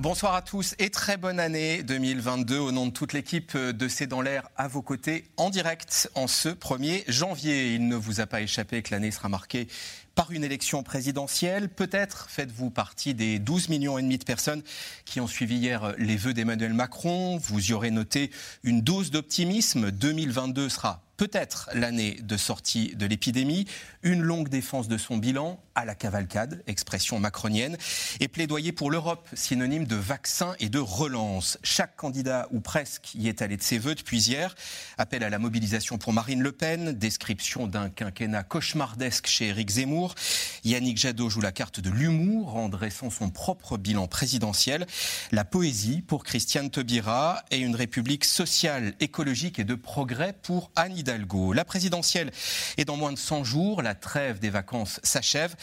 Bonsoir à tous et très bonne année 2022 au nom de toute l'équipe de C'est dans l'air à vos côtés en direct en ce 1er janvier. Il ne vous a pas échappé que l'année sera marquée par une élection présidentielle. Peut-être faites-vous partie des 12 millions et demi de personnes qui ont suivi hier les vœux d'Emmanuel Macron. Vous y aurez noté une dose d'optimisme. 2022 sera peut-être l'année de sortie de l'épidémie, une longue défense de son bilan à la cavalcade, expression macronienne, et plaidoyer pour l'Europe, synonyme de vaccin et de relance. Chaque candidat, ou presque, y est allé de ses voeux depuis hier. Appel à la mobilisation pour Marine Le Pen, description d'un quinquennat cauchemardesque chez Éric Zemmour. Yannick Jadot joue la carte de l'humour en dressant son propre bilan présidentiel. La poésie pour Christiane Taubira et une république sociale, écologique et de progrès pour Anne Hidalgo. La présidentielle est dans moins de 100 jours, trêve des vacances s'achève.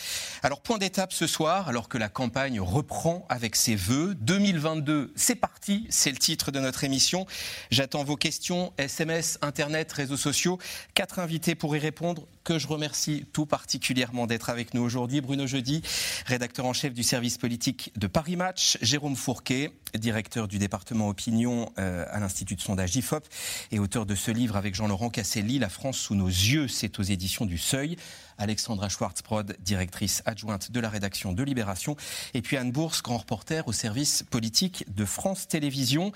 Alors point d'étape ce soir, alors que la campagne reprend avec ses vœux. 2022, c'est parti, c'est le titre de notre émission. J'attends vos questions, SMS, Internet, réseaux sociaux. Quatre invités pour y répondre que je remercie tout particulièrement d'être avec nous aujourd'hui. Bruno Jeudi, rédacteur en chef du service politique de Paris Match. Jérôme Fourquet, directeur du département opinion euh, à l'Institut de sondage IFOP et auteur de ce livre avec Jean-Laurent Casselli, La France sous nos yeux, c'est aux éditions du Seuil. Alexandra Schwartzbrod, directrice adjointe de la rédaction de Libération, et puis Anne Bourse, grand reporter au service politique de France Télévisions.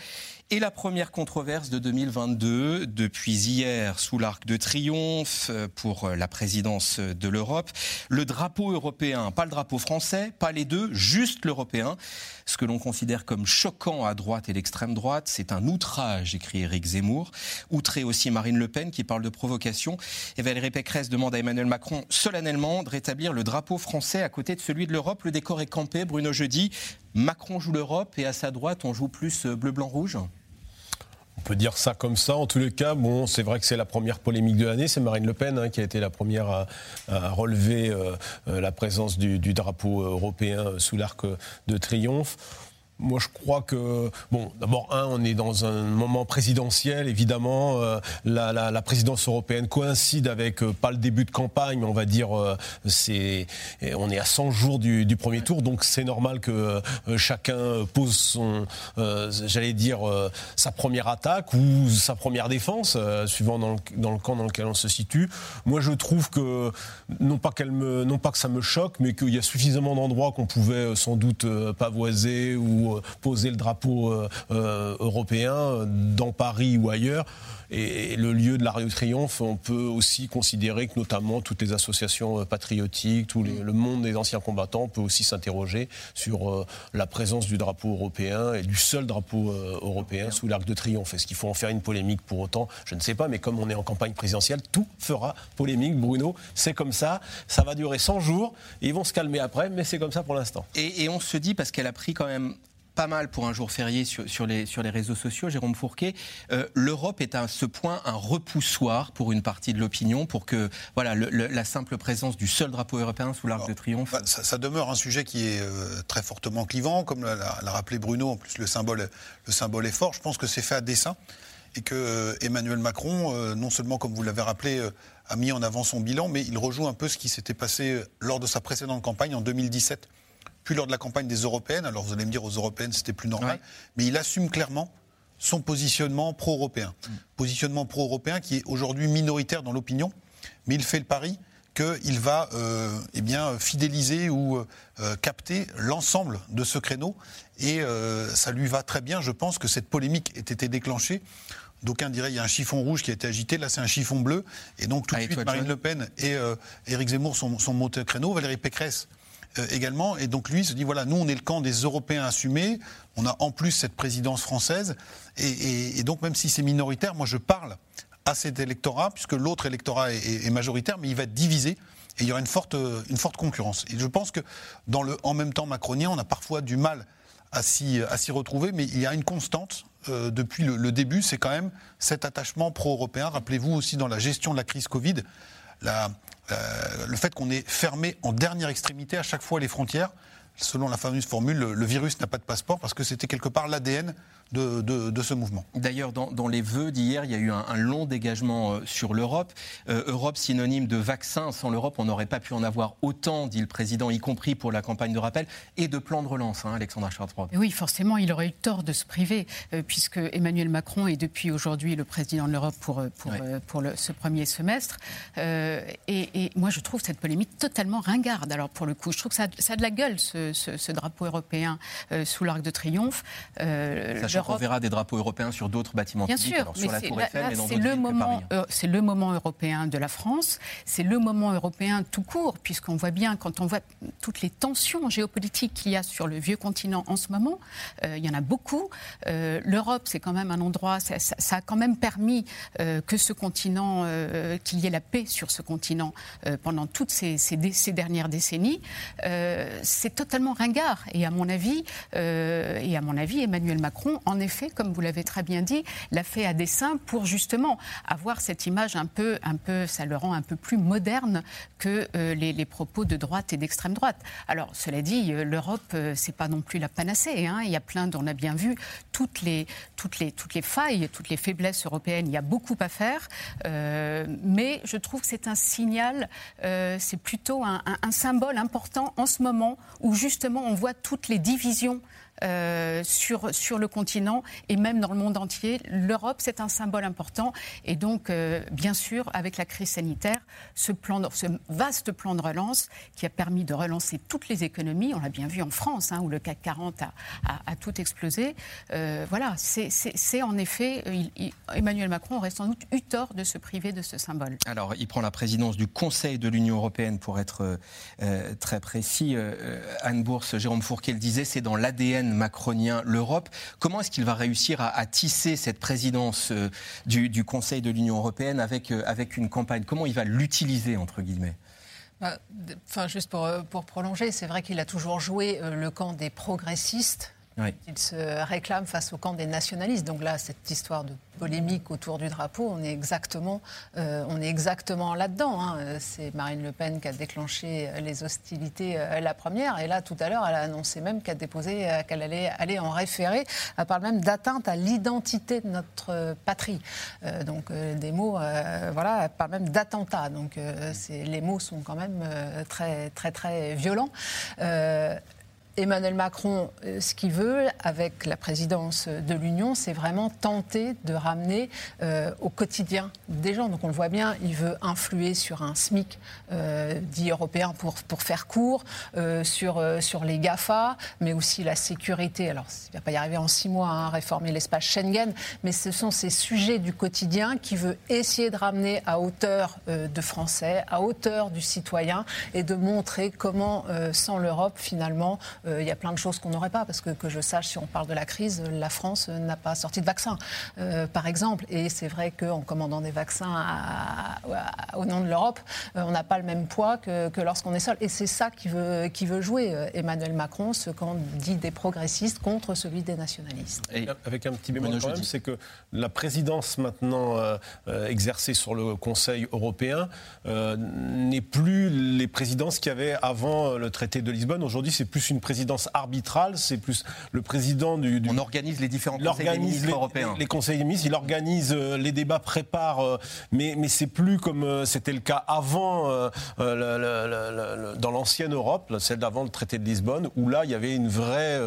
Et la première controverse de 2022, depuis hier, sous l'arc de triomphe euh, pour la présidence de l'Europe, le drapeau européen, pas le drapeau français, pas les deux, juste l'européen. Ce que l'on considère comme choquant à droite et l'extrême droite, c'est un outrage, écrit Éric Zemmour. Outré aussi Marine Le Pen qui parle de provocation. Et Valérie Pécresse demande à Emmanuel Macron solennellement de rétablir le drapeau français à côté de celui de l'Europe. Le décor est campé, Bruno Jeudi. Macron joue l'Europe et à sa droite, on joue plus bleu-blanc-rouge on peut dire ça comme ça. En tous les cas, bon, c'est vrai que c'est la première polémique de l'année. C'est Marine Le Pen hein, qui a été la première à, relever euh, euh, la présence du, drapeau européen sous l'arc de triomphe. Moi, je crois que, bon, d'abord, un, on est dans un moment présidentiel, évidemment. Euh, la, la, présidence européenne coïncide avec euh, pas le début de campagne, on va dire, euh, c'est, on est à 100 jours du, du premier tour, donc c'est normal que chacun pose son, j'allais dire, sa première attaque ou sa première défense, suivant dans le, dans le, camp dans lequel on se situe. Moi, je trouve que, non pas, qu'elle me, non pas que ça me choque, mais qu'il y a suffisamment d'endroits qu'on pouvait sans doute pavoiser ou euh, poser le drapeau euh, euh, européen dans Paris ou ailleurs. Et le lieu de l'Arc de Triomphe, on peut aussi considérer que notamment toutes les associations patriotiques, tout le monde des anciens combattants peut aussi s'interroger sur la présence du drapeau européen et du seul drapeau européen sous l'Arc de Triomphe. Est-ce qu'il faut en faire une polémique pour autant? Je ne sais pas, mais comme on est en campagne présidentielle, tout fera polémique, Bruno. C'est comme ça, ça va durer 100 jours, ils vont se calmer après, mais c'est comme ça pour l'instant. Et, et on se dit, parce qu'elle a pris quand même pas mal pour un jour férié sur, sur, les, sur les réseaux sociaux, Jérôme Fourquet. Euh, L'Europe est à ce point un repoussoir pour une partie de l'opinion, pour que voilà, la simple présence du seul drapeau européen sous l'Arc de Triomphe. Bah, ça, demeure un sujet qui est euh, très fortement clivant, comme l'a rappelé Bruno. En plus, le symbole, le symbole est fort. Je pense que c'est fait à dessein et que euh, Emmanuel Macron, non seulement, comme vous l'avez rappelé, a mis en avant son bilan, mais il rejoue un peu ce qui s'était passé lors de sa précédente campagne en 2017 puis lors de la campagne des européennes. Alors vous allez me dire aux européennes c'était plus normal, mais il assume clairement son positionnement pro-européen. Mm. Positionnement pro-européen qui est aujourd'hui minoritaire dans l'opinion, mais il fait le pari qu'il va euh, eh bien, fidéliser ou euh, capter l'ensemble de ce créneau. Et euh, ça lui va très bien. Je pense que cette polémique ait été déclenchée. D'aucuns diraient qu'il y a un chiffon rouge qui a été agité, là c'est un chiffon bleu. Et donc tout de suite, Marine Le Pen et Éric Zemmour sont, sont montés au créneau. Valérie Pécresse euh, également. Et donc lui se dit voilà, nous on est le camp des Européens assumés. On a en plus cette présidence française. Et, donc même si c'est minoritaire, moi je parle à cet électorat, puisque l'autre électorat est, majoritaire, mais il va être divisé. Et il y aura une forte, une forte concurrence. Et je pense que dans le en même temps macronien, on a parfois du mal à s'y retrouver, mais il y a une constante euh, depuis le, le début, c'est quand même cet attachement pro-européen. Rappelez-vous aussi dans la gestion de la crise Covid, euh, le fait qu'on ait fermé en dernière extrémité à chaque fois les frontières, selon la fameuse formule, le, virus n'a pas de passeport parce que c'était quelque part l'ADN de, ce mouvement. D'ailleurs, dans, les vœux d'hier, il y a eu un, long dégagement euh, sur l'Europe. Euh, Europe synonyme de vaccin. Sans l'Europe, on n'aurait pas pu en avoir autant, dit le président, y compris pour la campagne de rappel et de plan de relance, hein, Alexandra Schwarzbrod. Oui, forcément, il aurait eu tort de se priver, euh, puisque Emmanuel Macron est depuis aujourd'hui le président de l'Europe pour, pour, pour ce premier semestre. Et, moi, je trouve cette polémique totalement ringarde. Alors, pour le coup, je trouve que ça, ça a de la gueule, ce, ce, drapeau européen sous l'Arc de Triomphe. On verra des drapeaux européens sur d'autres bâtiments Bien publics, sûr, sur la Tour Eiffel, mais dans c'est le moment, euh, c'est le moment européen de la France, c'est le moment européen tout court, puisqu'on voit bien quand on voit toutes les tensions géopolitiques qu'il y a sur le vieux continent en ce moment, euh, il y en a beaucoup. Euh, L'Europe, c'est quand même un endroit, ça, a quand même permis que ce continent, qu'il y ait la paix sur ce continent pendant toutes ces, ces, dernières décennies. c'est totalement ringard. Et à mon avis, et à mon avis, Emmanuel Macron en effet, comme vous l'avez très bien dit, l'a fait à dessein pour justement avoir cette image un peu, un peu, ça le rend un peu plus moderne que euh, les, propos de droite et d'extrême droite. Alors, cela dit, euh, l'Europe, euh, c'est pas non plus la panacée. Hein. Il y a plein, on a bien vu toutes les, toutes les, toutes les failles, toutes les faiblesses européennes. Il y a beaucoup à faire, mais je trouve que c'est un signal, c'est plutôt un, un symbole important en ce moment où on voit toutes les divisions euh, sur, sur le continent et même dans le monde entier. L'Europe, c'est un symbole important. Et donc, euh, bien sûr, avec la crise sanitaire, ce, vaste plan de relance qui a permis de relancer toutes les économies, on l'a bien vu en France, hein, où le CAC 40 a, a, tout explosé. Euh, voilà, c'est en effet, Emmanuel Macron aurait sans doute eu tort de se priver de ce symbole. Alors, il prend la présidence du Conseil de l'Union européenne pour être très précis. Anne Bourse, Jérôme Fourquet le disait, c'est dans l'ADN macronien l'Europe. Comment est-ce qu'il va réussir à, tisser cette présidence euh, du, Conseil de l'Union européenne avec, euh, avec une campagne? Comment il va l'utiliser, entre guillemets? Bah, Enfin, juste euh, pour prolonger, c'est vrai qu'il a toujours joué le camp des progressistes il se réclame face au camp des nationalistes. Donc là, cette histoire de polémique autour du drapeau, on est exactement, euh, on est exactement là-dedans. Hein. C'est Marine Le Pen qui a déclenché les hostilités euh, la première. Et là, tout à l'heure, elle a annoncé même qu'elle déposé, euh, qu'elle allait aller en référé. Elle parle même d'atteinte à l'identité de notre patrie. donc des mots, voilà, elle parle même d'attentat. Donc les mots sont quand même très, très, très violents. Emmanuel Macron, euh, ce qu'il veut avec la présidence de l'Union, c'est vraiment tenter de ramener euh, au quotidien des gens. Donc on le voit bien, il veut influer sur un SMIC euh, dit européen pour, pour faire court, sur, sur les GAFA, mais aussi la sécurité. Alors il ne va pas y arriver en six mois à hein, réformer l'espace Schengen, mais ce sont ces sujets du quotidien qu'il veut essayer de ramener à hauteur de Français, à hauteur du citoyen, et de montrer comment, sans l'Europe, finalement, euh, il y a plein de choses qu'on n'aurait pas, parce que, que je sache, si on parle de la crise, la France n'a pas sorti de vaccin, euh, par exemple. Et c'est vrai qu'en commandant des vaccins au nom de l'Europe, euh, on n'a pas le même poids que, lorsqu'on est seul. Et c'est ça qui veut, qui veut jouer Emmanuel Macron, ce qu'on dit des progressistes contre celui des nationalistes. Et avec un petit bémol quand même, c'est que la présidence maintenant exercée sur le Conseil européen n'est plus les présidences qu'il y avait avant le traité de Lisbonne. Aujourd'hui, c'est plus une présidence présidence arbitrale, c'est plus le président du, On organise les différents conseils des ministres les, européens. Les, conseils des ministres, il organise euh, les débats, prépare, euh, mais, mais c'est plus comme euh, c'était le cas avant, dans l'ancienne Europe, celle d'avant le traité de Lisbonne, où là, il y avait une vraie,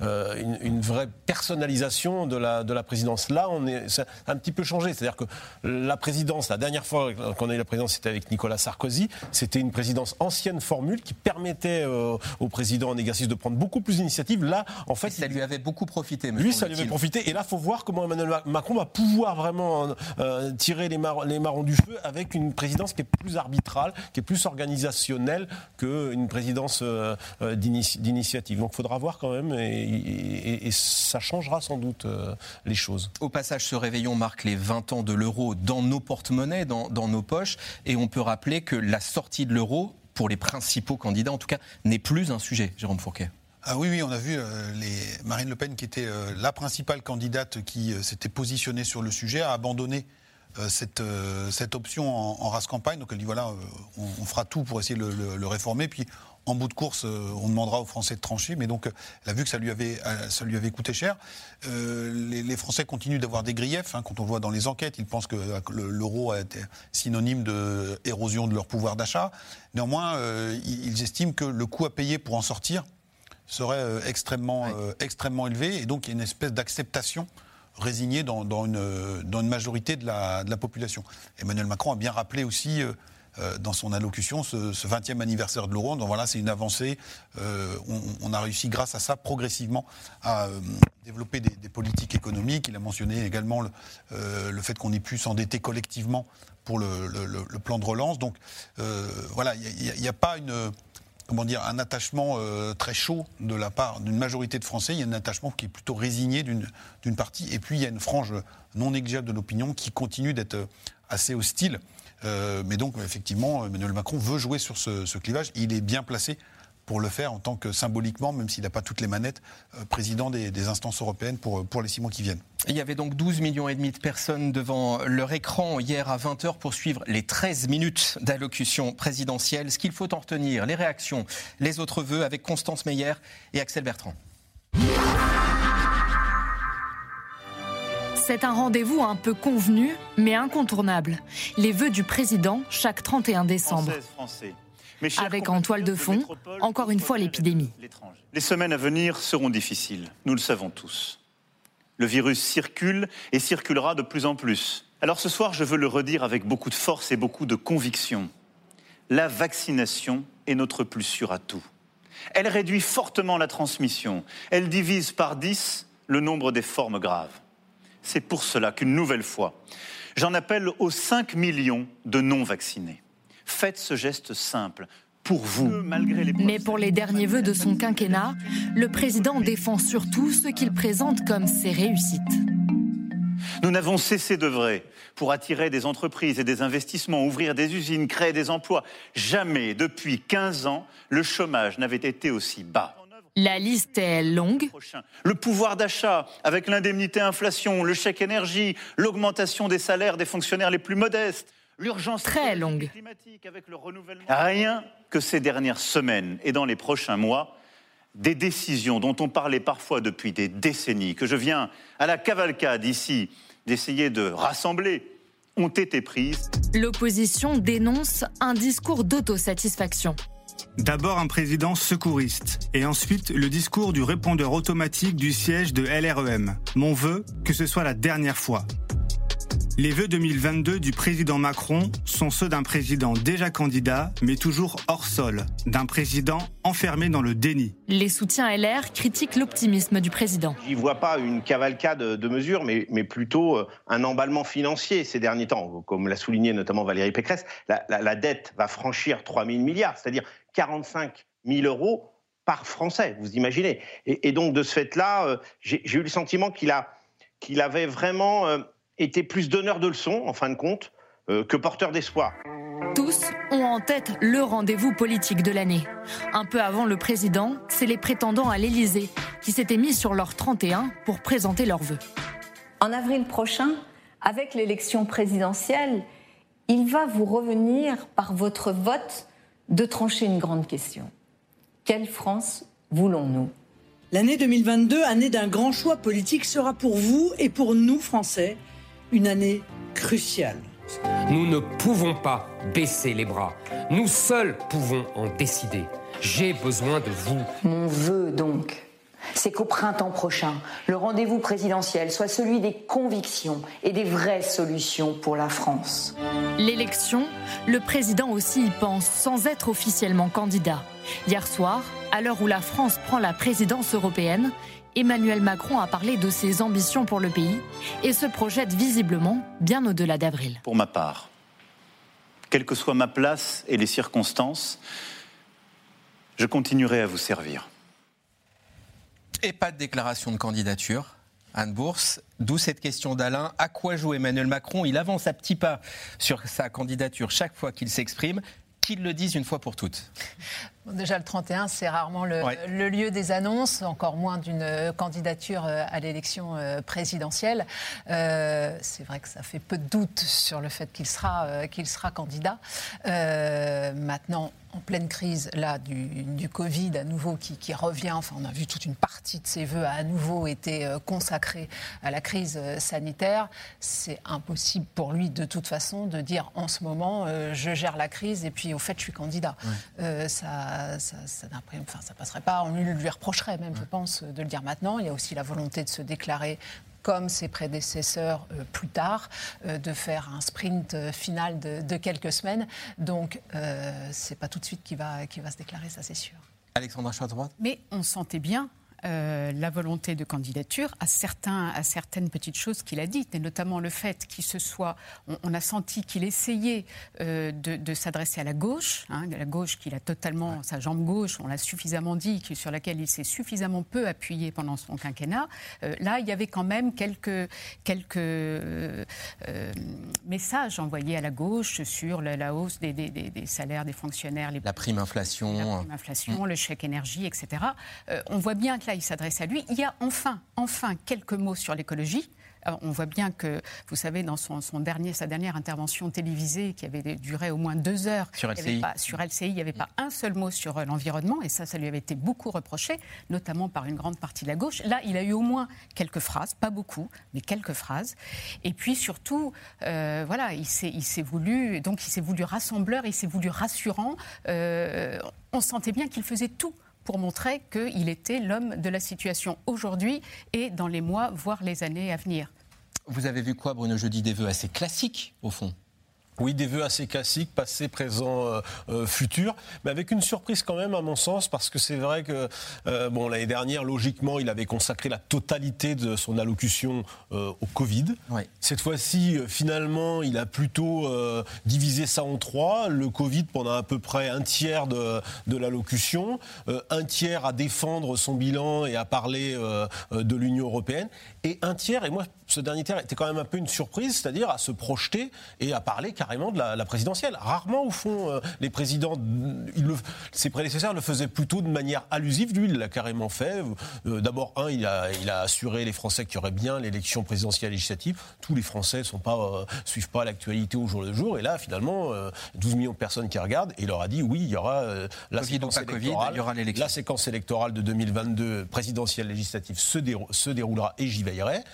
une, vraie personnalisation de la, de la présidence. Là, on est, ça a un petit peu changé. C'est-à-dire que la présidence, la dernière fois qu'on a eu la présidence, c'était avec Nicolas Sarkozy. C'était une présidence ancienne formule qui permettait au président en exercice de prendre beaucoup plus d'initiatives. Là, en fait, ça lui avait beaucoup profité. Lui, ça lui avait profité. Et là, faut voir comment Emmanuel Macron va pouvoir vraiment euh, tirer les, les, marrons du feu avec une présidence qui est plus arbitrale, qui est plus organisationnelle qu'une présidence euh, euh, d'initiative. Donc, il faudra voir quand même, et, ça changera sans doute les choses. Au passage, ce réveillon marque les 20 ans de l'euro dans nos porte-monnaies, dans, dans nos poches, et on peut rappeler que la sortie de l'euro pour les principaux candidats, en tout cas, n'est plus un sujet, Jérôme Fourquet. Ah oui, on a vu euh. Marine Le Pen, qui était euh, la principale candidate qui euh, s'était positionnée sur le sujet, a abandonné cette, option en, race campagne. Donc elle dit voilà, on, fera tout pour essayer de le, réformer. En bout de course, euh, on demandera aux Français de trancher, mais donc elle a vu que ça lui avait, ça lui avait coûté cher. les, Français continuent d'avoir des griefs. Hein. quand on voit dans les enquêtes, ils pensent que l'euro a été synonyme d'érosion de, de leur pouvoir d'achat. Néanmoins, ils estiment que le coût à payer pour en sortir serait extrêmement, extrêmement élevé, et donc il y a une espèce d'acceptation résignée dans, une, dans, une, majorité de la, de la, population. Emmanuel Macron a bien rappelé aussi euh, dans son allocution ce, 20e anniversaire de l'euro. Donc voilà, c'est une avancée. Euh, on, a réussi grâce à ça progressivement à euh, développer des, politiques économiques. Il a mentionné également le, fait qu'on ait pu s'endetter collectivement pour le, plan de relance. Donc voilà, il n'y a, pas une comment dire, un attachement très chaud de la part d'une majorité de Français. Il y a un attachement qui est plutôt résigné d'une partie. Et puis, il y a une frange non négligeable de l'opinion qui continue d'être assez hostile euh, mais donc, effectivement, Emmanuel Macron veut jouer sur ce, clivage. Il est bien placé pour le faire en tant que symboliquement, même s'il n'a pas toutes les manettes, euh, président des, instances européennes pour, pour les six mois qui viennent. Il y avait donc 12 millions et demi de personnes devant leur écran hier à 20h pour suivre les 13 minutes d'allocution présidentielle. Ce qu'il faut en retenir, les réactions, les autres vœux avec Constance Meyer et Axel Bertrand. C'est un rendez-vous un peu convenu, mais incontournable. Les vœux du président chaque 31 décembre. Avec en toile de fond, encore une fois, l'épidémie. Les semaines à venir seront difficiles, nous le savons tous. Le virus circule et circulera de plus en plus. Alors ce soir, je veux le redire avec beaucoup de force et beaucoup de conviction. La vaccination est notre plus sûr atout. Elle réduit fortement la transmission. Elle divise par 10 le nombre des formes graves. C'est pour cela qu'une nouvelle fois, j'en appelle aux 5 millions de non-vaccinés. Faites ce geste simple pour vous. Mais pour les derniers vœux de son quinquennat, le président défend surtout ce qu'il présente comme ses réussites. Nous n'avons cessé d'œuvrer pour attirer des entreprises et des investissements, ouvrir des usines, créer des emplois. Jamais, depuis 15 ans, le chômage n'avait été aussi bas. La liste est longue. Le pouvoir d'achat, avec l'indemnité inflation, le chèque énergie, l'augmentation des salaires des fonctionnaires les plus modestes, l'urgence très longue. avec le renouvellement. Rien que ces dernières semaines et dans les prochains mois, des décisions dont on parlait parfois depuis des décennies, que je viens à la cavalcade ici d'essayer de rassembler, ont été prises. L'opposition dénonce un discours d'autosatisfaction. D'abord un président secouriste et ensuite le discours du répondeur automatique du siège de LREM. Mon vœu, que ce soit la dernière fois. Les vœux 2022 du président Macron sont ceux d'un président déjà candidat, mais toujours hors sol, d'un président enfermé dans le déni. Les soutiens LR critiquent l'optimisme du président. J'y vois pas une cavalcade de mesures, mais, mais, plutôt euh, un emballement financier ces derniers temps. Comme l'a souligné notamment Valérie Pécresse, la, la dette va franchir 3 000 milliards, c'est-à-dire 45 000 euros par Français, vous imaginez. Et, donc, de ce fait-là, euh, j'ai eu le sentiment qu'il qu'il avait vraiment été plus donneur de leçons, en fin de compte, euh, que porteur d'espoir. Tous ont en tête le rendez-vous politique de l'année. Un peu avant le président, c'est les prétendants à l'Élysée qui s'étaient mis sur leur 31 pour présenter leurs vœux. En avril prochain, avec l'élection présidentielle, il va vous revenir par votre vote de trancher une grande question. Quelle France voulons-nous? L'année 2022, année d'un grand choix politique, sera pour vous et pour nous, Français, une année cruciale. Nous ne pouvons pas baisser les bras. Nous seuls pouvons en décider. J'ai besoin de vous. Mon vœu donc, c'est qu'au printemps prochain, le rendez-vous présidentiel soit celui des convictions et des vraies solutions pour la France. L'élection, le président aussi y pense sans être officiellement candidat. Hier soir, à l'heure où la France prend la présidence européenne, Emmanuel Macron a parlé de ses ambitions pour le pays et se projette visiblement bien au-delà d'avril. Pour ma part, quelle que soit ma place et les circonstances, je continuerai à vous servir. Et pas de déclaration de candidature. Anne Bourse, d'où cette question d'Alain. À quoi joue Emmanuel Macron? Il avance à petits pas sur sa candidature chaque fois qu'il s'exprime. Qu'il le dise une fois pour toutes. Déjà, le 31, c'est rarement le, lieu des annonces, encore moins d'une euh, candidature euh, à l'élection euh, présidentielle. c'est vrai que ça fait peu de doute sur le fait qu'il sera, qu'il sera candidat. maintenant, en pleine crise là du, Covid à nouveau qui, revient. Enfin, on a vu toute une partie de ses voeux a à nouveau été consacrée à la crise sanitaire. C'est impossible pour lui de toute façon de dire en ce moment euh, je gère la crise et puis au fait je suis candidat. ça, ça, ça, enfin, ça passerait pas. On lui, lui reprocherait même, je pense, de le dire maintenant. Il y a aussi la volonté de se déclarer comme ses prédécesseurs euh, plus tard, euh, de faire un sprint euh, final de, quelques semaines. Donc, ce n'est pas tout de suite qu'il va, va se déclarer, ça c'est sûr. Alexandra droite Mais on sentait bien euh, la volonté de candidature à, certains, à certaines petites choses qu'il a dites, et notamment le fait qu'il se soit. On, a senti qu'il essayait euh, de, s'adresser à la gauche, hein, la gauche qu'il a totalement, sa jambe gauche, on l'a suffisamment dit, sur laquelle il s'est suffisamment peu appuyé pendant son quinquennat. Euh, là, il y avait quand même quelques, quelques messages envoyés à la gauche sur la, hausse des, salaires des fonctionnaires. Les, la prime inflation. La prime inflation, le chèque énergie, etc. on voit bien que là, il s'adresse à lui. Il y a enfin, enfin quelques mots sur l'écologie. On voit bien que, vous savez, dans son, dernier, sa dernière intervention télévisée, qui avait duré au moins deux heures, sur LCI, il n'y avait pas un seul mot sur euh, l'environnement, et ça, ça lui avait été beaucoup reproché, notamment par une grande partie de la gauche. Là, il a eu au moins quelques phrases, pas beaucoup, mais quelques phrases. Et puis surtout, euh, voilà, il s'est voulu, donc il s'est voulu rassembleur, il s'est voulu rassurant. Euh, on sentait bien qu'il faisait tout pour montrer qu'il était l'homme de la situation aujourd'hui et dans les mois, voire les années à venir. Vous avez vu quoi, Bruno? Jeudi Des vœux assez classiques, au fond oui, des vœux assez classiques, passé, présent, euh, euh, futur, mais avec une surprise quand même à mon sens, parce que c'est vrai que euh, bon l'année dernière, logiquement, il avait consacré la totalité de son allocution au Covid. Cette fois-ci, finalement, il a plutôt divisé ça en trois. Le Covid pendant à peu près un tiers de, de l'allocution, un tiers à défendre son bilan et à parler de l'Union européenne, et un tiers, et moi ce dernier tiers était quand même un peu une surprise, c'est-à-dire à se projeter et à parler carrément de la, présidentielle. Rarement, au fond, euh, les présidents, ses prédécesseurs le faisaient plutôt de manière allusive. Lui, il l'a carrément fait. Euh, d'abord, un, il a, il a assuré les Français qu'il y aurait bien l'élection présidentielle législative. Tous les Français ne euh, suivent pas l'actualité au jour le jour. Et là, finalement, 12 millions de personnes qui regardent. Et il leur a dit oui, il y aura la séquence électorale. il y aura la séquence électorale de 2022 présidentielle législative se, se déroulera et j'y veillerai.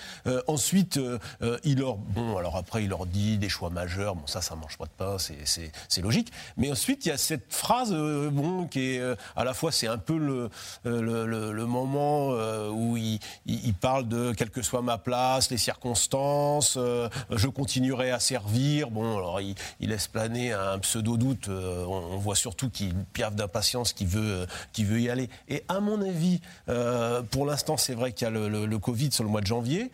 Ensuite, euh, euh, il leur. Bon, alors après, il leur dit des choix majeurs. Bon, ça, ça mange pas de pain, c'est logique. Mais ensuite, il y a cette phrase, euh, bon, qui est à la fois, c'est un peu le, le, moment où il, il, parle de quelle que soit ma place, les circonstances, je continuerai à servir. Bon, alors il, laisse planer un pseudo-doute. On, voit surtout qu'il piaffe d'impatience, qu'il veut, veut y aller. Et à mon avis, pour l'instant, c'est vrai qu'il y a le Covid sur le mois de janvier.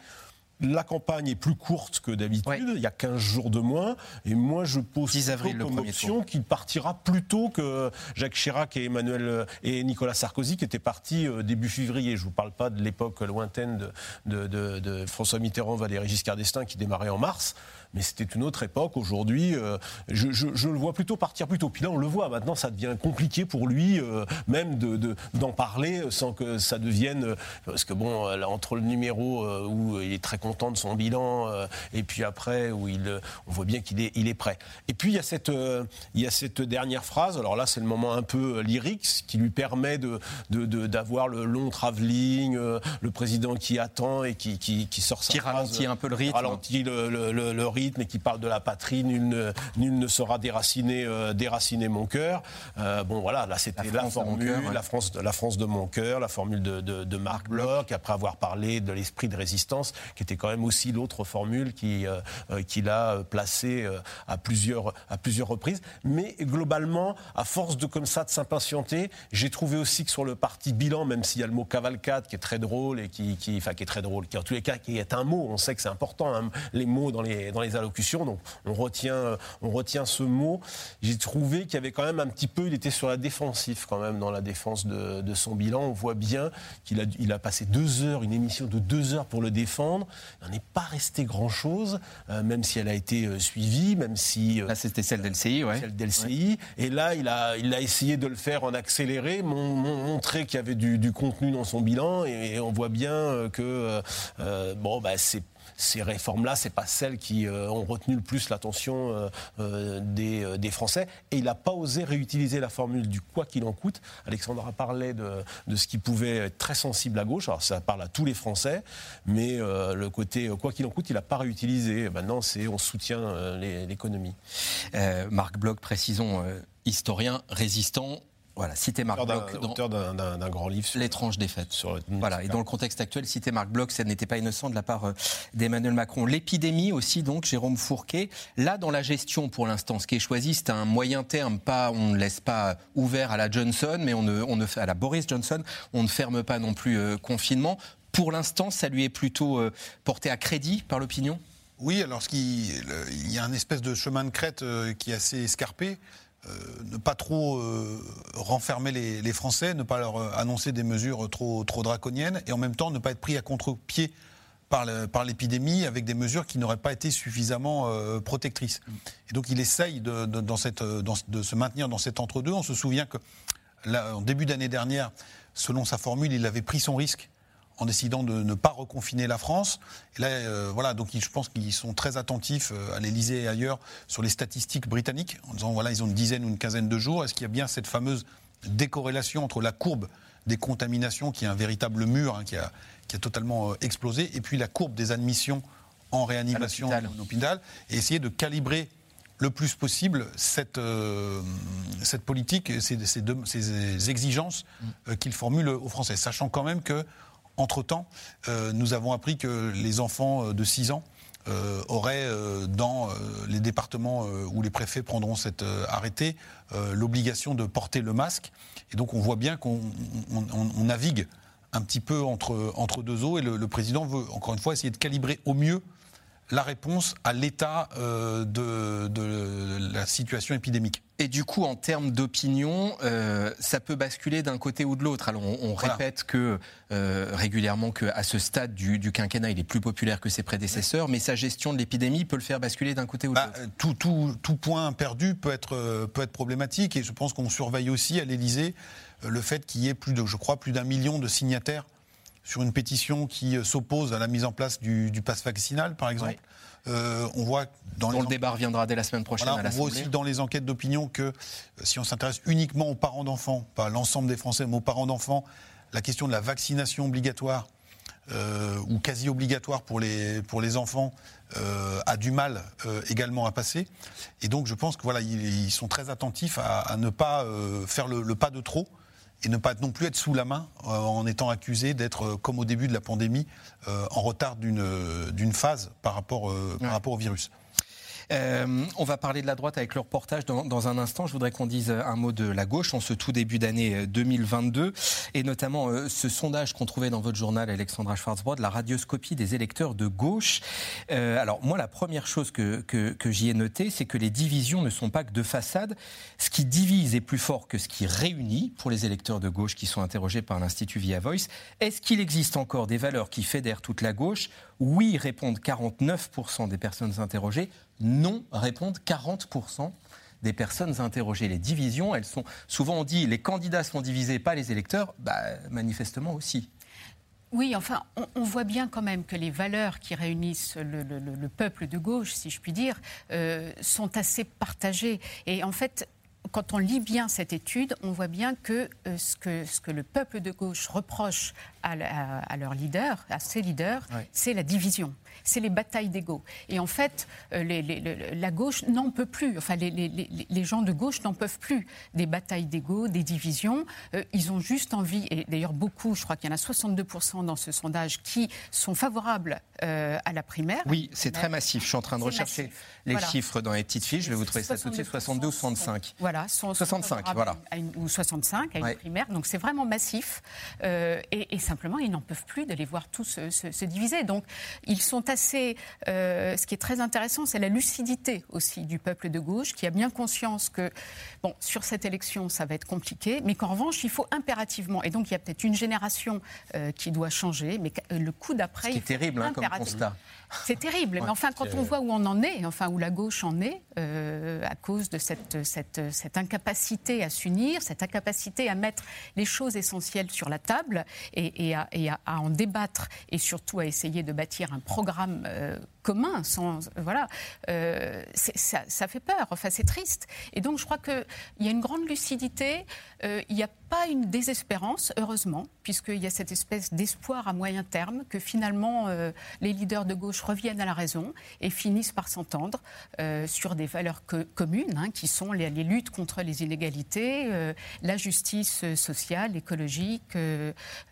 La campagne est plus courte que d'habitude, il y a 15 jours de moins, et moi je pose 10 avril, comme option qu'il partira plus tôt que Jacques Chirac et Emmanuel et Nicolas Sarkozy qui étaient partis euh, début février. Je ne vous parle pas de l'époque lointaine de, de François Mitterrand, Valéry Giscard d'Estaing qui démarrait en mars mais c'était une autre époque. Aujourd'hui, euh, je, le vois plutôt partir plus tôt. Puis là, on le voit, maintenant, ça devient compliqué pour lui, euh, même d'en parler sans que ça devienne. Euh, parce que, bon, entre le numéro où il est très content de son bilan et puis après, où il, on voit bien qu'il est, il est prêt. Et puis, il y, a cette, il y a cette dernière phrase, alors là, c'est le moment un peu lyrique, qui lui permet d'avoir de, le long travelling, le président qui attend et qui, qui, sort sa qui ralentit un peu le rythme. Ralentit le, le, le rythme et qui parle de la patrie, nul ne, nul ne saura déraciner, euh, déraciner mon cœur. Euh, bon, voilà, là, c'était la, formule, la, France, la France de mon cœur, la formule de, de, Marc Bloch, après avoir parlé de l'esprit de résistance, qui était quand même aussi l'autre formule qu'il euh, qui a placée à, plusieurs, à plusieurs reprises. Mais globalement, à force de comme ça de s'impatienter, j'ai trouvé aussi que sur le parti bilan, même s'il y a le mot cavalcade qui est très drôle et qui, qui, enfin, qui est très drôle, qui en tous les cas qui est un mot, on sait que c'est important, hein, les mots dans les, dans les les allocutions. Donc on retient, on retient ce mot. J'ai trouvé qu'il y avait quand même un petit peu, il était sur la défensive quand même dans la défense de, son bilan. On voit bien qu'il a, il a passé deux heures, une émission de deux heures pour le défendre. Il n'en est pas resté grand-chose, euh, même si elle a été euh, suivie, même si... Euh, là, c'était celle d'LCI, ouais. Celle d'LCI. Et là, il a, il a essayé de le faire en accéléré, montrer qu'il y avait du, contenu dans son bilan. Et, on voit bien que, bon, bah, c'est ces réformes-là, c'est pas celles qui euh, ont retenu le plus l'attention euh, euh, des, des, Français. Et il n'a pas osé réutiliser la formule du quoi qu'il en coûte. Alexandra parlait de, de, ce qui pouvait être très sensible à gauche. Alors ça parle à tous les Français, mais le côté quoi qu'il en coûte, il n'a pas réutilisé. Maintenant, c'est on soutient l'économie. Marc Bloch, précisons historien, résistant, voilà, citer Marc Bloch. Auteur d'un grand livre. L'étrange défaite. Sur voilà, et dans le contexte actuel, citer Marc Bloch, ça n'était pas innocent de la part euh, d'Emmanuel Macron. L'épidémie aussi, donc, Jérôme Fourquet. Là, dans la gestion, pour l'instant, ce qui est choisi, c'est un moyen terme. Pas, on ne laisse pas ouvert à la Johnson, mais on ne, on ne, à la Boris Johnson, on ne ferme pas non plus euh, confinement. Pour l'instant, ça lui est plutôt euh, porté à crédit par l'opinion? Oui, alors ce qui, il y a un espèce de chemin de crête qui est assez escarpé. Euh, ne pas trop euh, renfermer les, Français, ne pas leur euh, annoncer des mesures trop, trop draconiennes, et en même temps ne pas être pris à contre-pied par l'épidémie avec des mesures qui n'auraient pas été suffisamment protectrices. Et donc il essaye de, de, se maintenir dans cet entre-deux. On se souvient que en début d'année dernière, selon sa formule, il avait pris son risque en décidant de ne pas reconfiner la France. Et là, euh, voilà, donc je pense qu'ils sont très attentifs euh, à l'Elysée et ailleurs sur les statistiques britanniques, en disant voilà, ils ont une dizaine ou une quinzaine de jours. Est-ce qu'il y a bien cette fameuse décorrélation entre la courbe des contaminations, qui est un véritable mur, hein, qui, a, qui, a, totalement euh, explosé, et puis la courbe des admissions en réanimation en hôpital, et essayer de calibrer le plus possible cette, cette politique, ces, ces, ces exigences mm. qu'il formule aux Français, sachant quand même que entre-temps, euh, nous avons appris que les enfants euh, de 6 ans euh, auraient, dans les départements où les préfets prendront cet arrêté, l'obligation de porter le masque. Et donc on voit bien qu'on navigue un petit peu entre, entre deux eaux et le, président veut, encore une fois, essayer de calibrer au mieux la réponse à l'état de, de, la situation épidémique. Et du coup, en termes d'opinion, euh, ça peut basculer d'un côté ou de l'autre. Alors, on, répète que euh, régulièrement qu'à ce stade du, quinquennat, il est plus populaire que ses prédécesseurs, mais sa gestion de l'épidémie peut le faire basculer d'un côté ou de bah, l'autre. tout, tout, tout, point perdu peut être, euh, peut être problématique, et je pense qu'on surveille aussi à l'Élysée le fait qu'il y ait plus de, je crois, plus d'un million de signataires sur une pétition qui s'oppose à la mise en place du, du pass vaccinal, par exemple. Euh, on voit dans le débat reviendra dès la semaine prochaine On voit aussi dans les enquêtes d'opinion que euh, si on s'intéresse uniquement aux parents d'enfants, pas l'ensemble des Français, mais aux parents d'enfants, la question de la vaccination obligatoire euh, ou quasi obligatoire pour les, pour les enfants a du mal également à passer. Et donc je pense que voilà, ils, sont très attentifs à, ne pas faire le, pas de trop et ne pas non plus être sous la main euh, en étant accusé d'être, euh, comme au début de la pandémie, euh, en retard d'une phase par rapport, par rapport au virus. Euh, on va parler de la droite avec le reportage dans, un instant. Je voudrais qu'on dise un mot de la gauche en ce tout début d'année 2022 euh, et notamment euh, ce sondage qu'on trouvait dans votre journal, Alexandra Schwarzbrod, la radioscopie des électeurs de gauche. alors moi, la première chose que, que j'y ai noté, c'est que les divisions ne sont pas que de façade. Ce qui divise est plus fort que ce qui réunit pour les électeurs de gauche qui sont interrogés par l'Institut Via Voice. Est-ce qu'il existe encore des valeurs qui fédèrent toute la gauche? Oui, répondent 49% des personnes interrogées non répondent 40% des personnes interrogées. Les divisions, elles sont souvent on dit les candidats sont divisés, pas les électeurs, bah, manifestement aussi. Oui, enfin, on, voit bien quand même que les valeurs qui réunissent le, peuple de gauche, si je puis dire, euh, sont assez partagées. Et en fait, quand on lit bien cette étude, on voit bien que, euh, ce, que ce que le peuple de gauche reproche à, à, leurs leaders, à ses leaders, c'est la division c'est les batailles d'ego. Et en fait, euh, la gauche n'en peut plus. Enfin, les, gens de gauche n'en peuvent plus des batailles d'ego, des divisions. Euh, ils ont juste envie, et d'ailleurs beaucoup, je crois qu'il y en a 62% dans ce sondage qui sont favorables euh, à la primaire. Oui, c'est très massif. Je suis en train de rechercher les chiffres dans les petites fiches. Je vais vous trouver ça tout de suite, 62 ou 65. Voilà. voilà, sont 65, voilà. ou 65 à une primaire. Donc c'est vraiment massif. Euh, et, simplement, ils n'en peuvent plus de les voir tous se, diviser. Donc ils sont assez. Euh, ce qui est très intéressant, c'est la lucidité aussi du peuple de gauche qui a bien conscience que, bon, sur cette élection, ça va être compliqué, mais qu'en revanche, il faut impérativement. Et donc il y a peut-être une génération euh, qui doit changer, mais le coup d'après. C'est terrible hein, comme constat. C'est terrible. mais enfin, quand on voit où on en est, enfin où la gauche en est, à cause de cette, cette, cette incapacité à s'unir, cette incapacité à mettre les choses essentielles sur la table et, à, en débattre et surtout à essayer de bâtir un programme euh, commun. Sans, voilà, euh, ça, fait peur. Enfin, c'est triste. Et donc, je crois qu'il y a une grande lucidité. Euh, il n'y a pas une désespérance, heureusement, puisqu'il y a cette espèce d'espoir à moyen terme que finalement les leaders de gauche reviennent à la raison et finissent par s'entendre sur des valeurs communes, hein, qui sont les, luttes contre les inégalités, la justice sociale, écologique,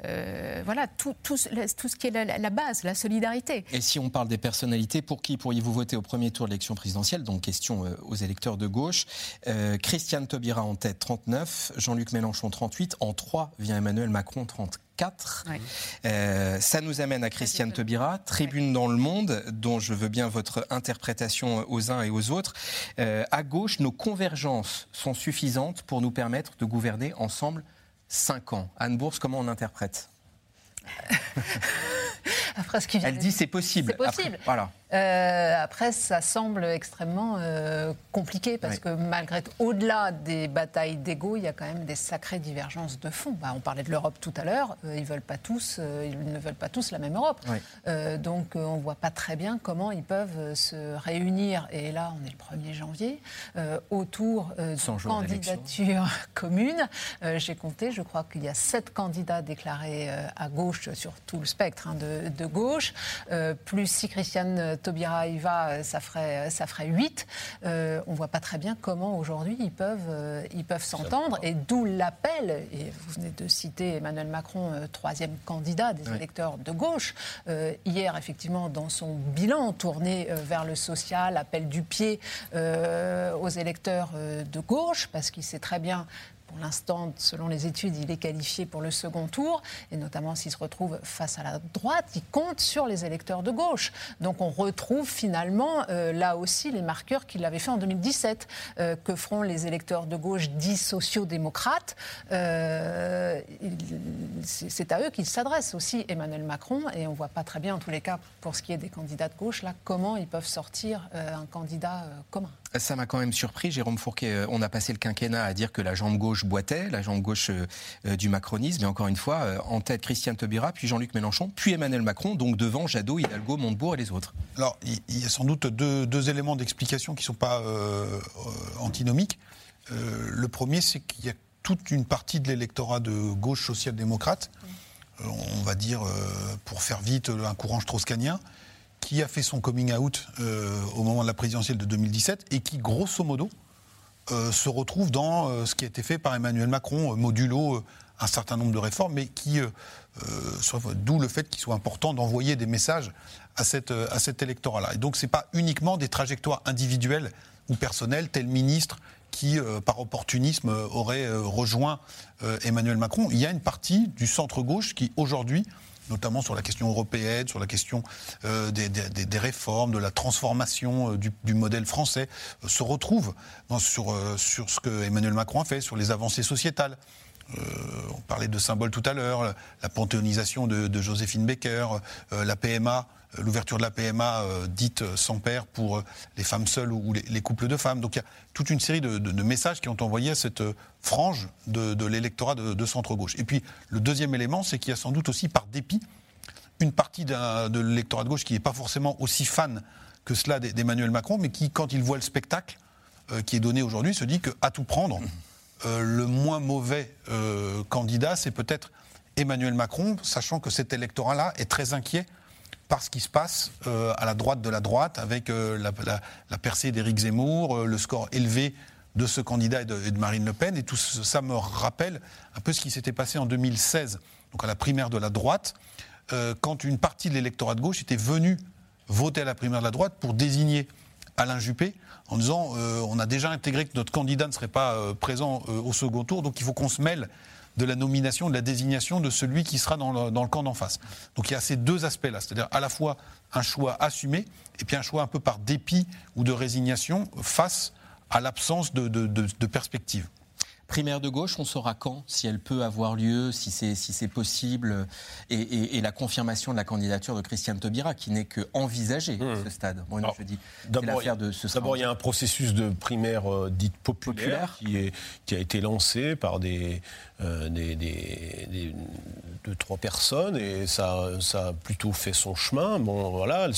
voilà, tout, ce qui est la base, la solidarité. Et si on parle des personnalités, pour qui pourriez-vous voter au premier tour de l'élection présidentielle? Donc, question euh, aux électeurs de gauche. Euh, Christiane Taubira en tête, 39. Jean-Luc Mélenchon, 38. En 3 vient Emmanuel Macron, 34. Euh, ça nous amène à Christiane Taubira, tribune dans le monde, dont je veux bien votre interprétation aux uns et aux autres. à gauche, nos convergences sont suffisantes pour nous permettre de gouverner ensemble 5 ans. Anne Bourse, comment on interprète? Après, ce qui Elle dit c'est possible. C'est possible. voilà. Euh, après, ça semble extrêmement euh, compliqué parce que malgré au-delà des batailles d'ego, il y a quand même des sacrées divergences de fond. Bah, on parlait de l'Europe tout à l'heure. Euh, ils veulent pas tous, ils ne veulent pas tous la même Europe. donc, on voit pas très bien comment ils peuvent se réunir. Et là, on est le 1er janvier autour de candidatures communes. J'ai compté, je crois qu'il y a sept candidats déclarés à gauche sur tout le spectre hein, de, de, gauche, plus si Christiane Tobira y va, euh, ça ferait, euh, ça ferait 8. Euh, on ne voit pas très bien comment aujourd'hui ils peuvent ils peuvent s'entendre. Et d'où l'appel, et vous venez de citer Emmanuel Macron, troisième candidat des électeurs de gauche. hier, effectivement, dans son bilan tourné vers le social, appel du pied aux électeurs de gauche, parce qu'il sait très bien pour l'instant, selon les études, il est qualifié pour le second tour, et notamment s'il se retrouve face à la droite, il compte sur les électeurs de gauche. Donc on retrouve finalement euh, là aussi les marqueurs qu'il avait fait en 2017, euh, que feront les électeurs de gauche dits sociaux-démocrates. Euh, c'est à eux qu'il s'adresse aussi Emmanuel Macron, et on ne voit pas très bien, en tous les cas, pour ce qui est des candidats de gauche, comment ils peuvent sortir un candidat commun. Ça m'a quand même surpris, Jérôme Fourquet. On a passé le quinquennat à dire que la jambe gauche boitait, la jambe gauche euh, euh, du macronisme. Et encore une fois, euh, en tête Christiane Taubira, puis Jean-Luc Mélenchon, puis Emmanuel Macron, donc devant Jadot, Hidalgo, Montebourg et les autres. Alors, il y a sans doute deux, éléments d'explication qui ne sont pas antinomiques. le premier, c'est qu'il y a toute une partie de l'électorat de gauche social-démocrate, on va dire, pour faire vite, un courant strauss-canien, qui a fait son coming out au moment de la présidentielle de 2017 et qui, grosso modo, euh, se retrouve dans euh, ce qui a été fait par Emmanuel Macron, euh, modulo un certain nombre de réformes, mais qui, d'où le fait qu'il soit important d'envoyer des messages à, cette, à cet électorat-là. Et donc, ce n'est pas uniquement des trajectoires individuelles ou personnelles, tel ministre qui, par opportunisme, aurait rejoint Emmanuel Macron. Il y a une partie du centre-gauche qui, aujourd'hui, notamment sur la question européenne, sur la question euh, des, réformes, de la transformation euh, du, modèle français, euh, se retrouve sur, ce que Emmanuel Macron fait, sur les avancées sociétales. Parlait de symboles tout à l'heure, la panthéonisation de, Joséphine Baker, la PMA, l'ouverture de la PMA dite sans père pour les femmes seules ou les, couples de femmes. Donc il y a toute une série de, messages qui ont envoyé à cette frange de, l'électorat de, centre-gauche. Et puis le deuxième élément, c'est qu'il y a sans doute aussi par dépit une partie de l'électorat de gauche qui n'est pas forcément aussi fan que cela d'Emmanuel Macron, mais qui, quand il voit le spectacle euh, qui est donné aujourd'hui, se dit qu'à tout prendre, euh, le moins mauvais euh, candidat, c'est peut-être Emmanuel Macron, sachant que cet électorat-là est très inquiet par ce qui se passe à la droite de la droite, avec la, percée d'Éric Zemmour, le score élevé de ce candidat et de, Marine Le Pen. Et tout ça me rappelle un peu ce qui s'était passé en 2016, donc à la primaire de la droite, euh, quand une partie de l'électorat de gauche était venue voter à la primaire de la droite pour désigner Alain Juppé en disant on a déjà intégré que notre candidat ne serait pas présent au second tour, donc il faut qu'on se mêle de la nomination, de la désignation de celui qui sera dans le, dans le camp d'en face. Donc il y a ces deux aspects-là, c'est-à-dire à la fois un choix assumé et puis un choix un peu par dépit ou de résignation face à l'absence de, de, de perspective. Primaire de gauche, on saura quand, si elle peut avoir lieu, si c'est si possible, et, la confirmation de la candidature de Christiane Taubira, qui n'est que envisagée à ce stade. je dis, d'abord, il y a un processus de primaire euh, dite populaire, Qui, est, qui a été lancé par des, euh, des, deux, trois personnes, et ça, ça a plutôt fait son chemin. Bon, voilà,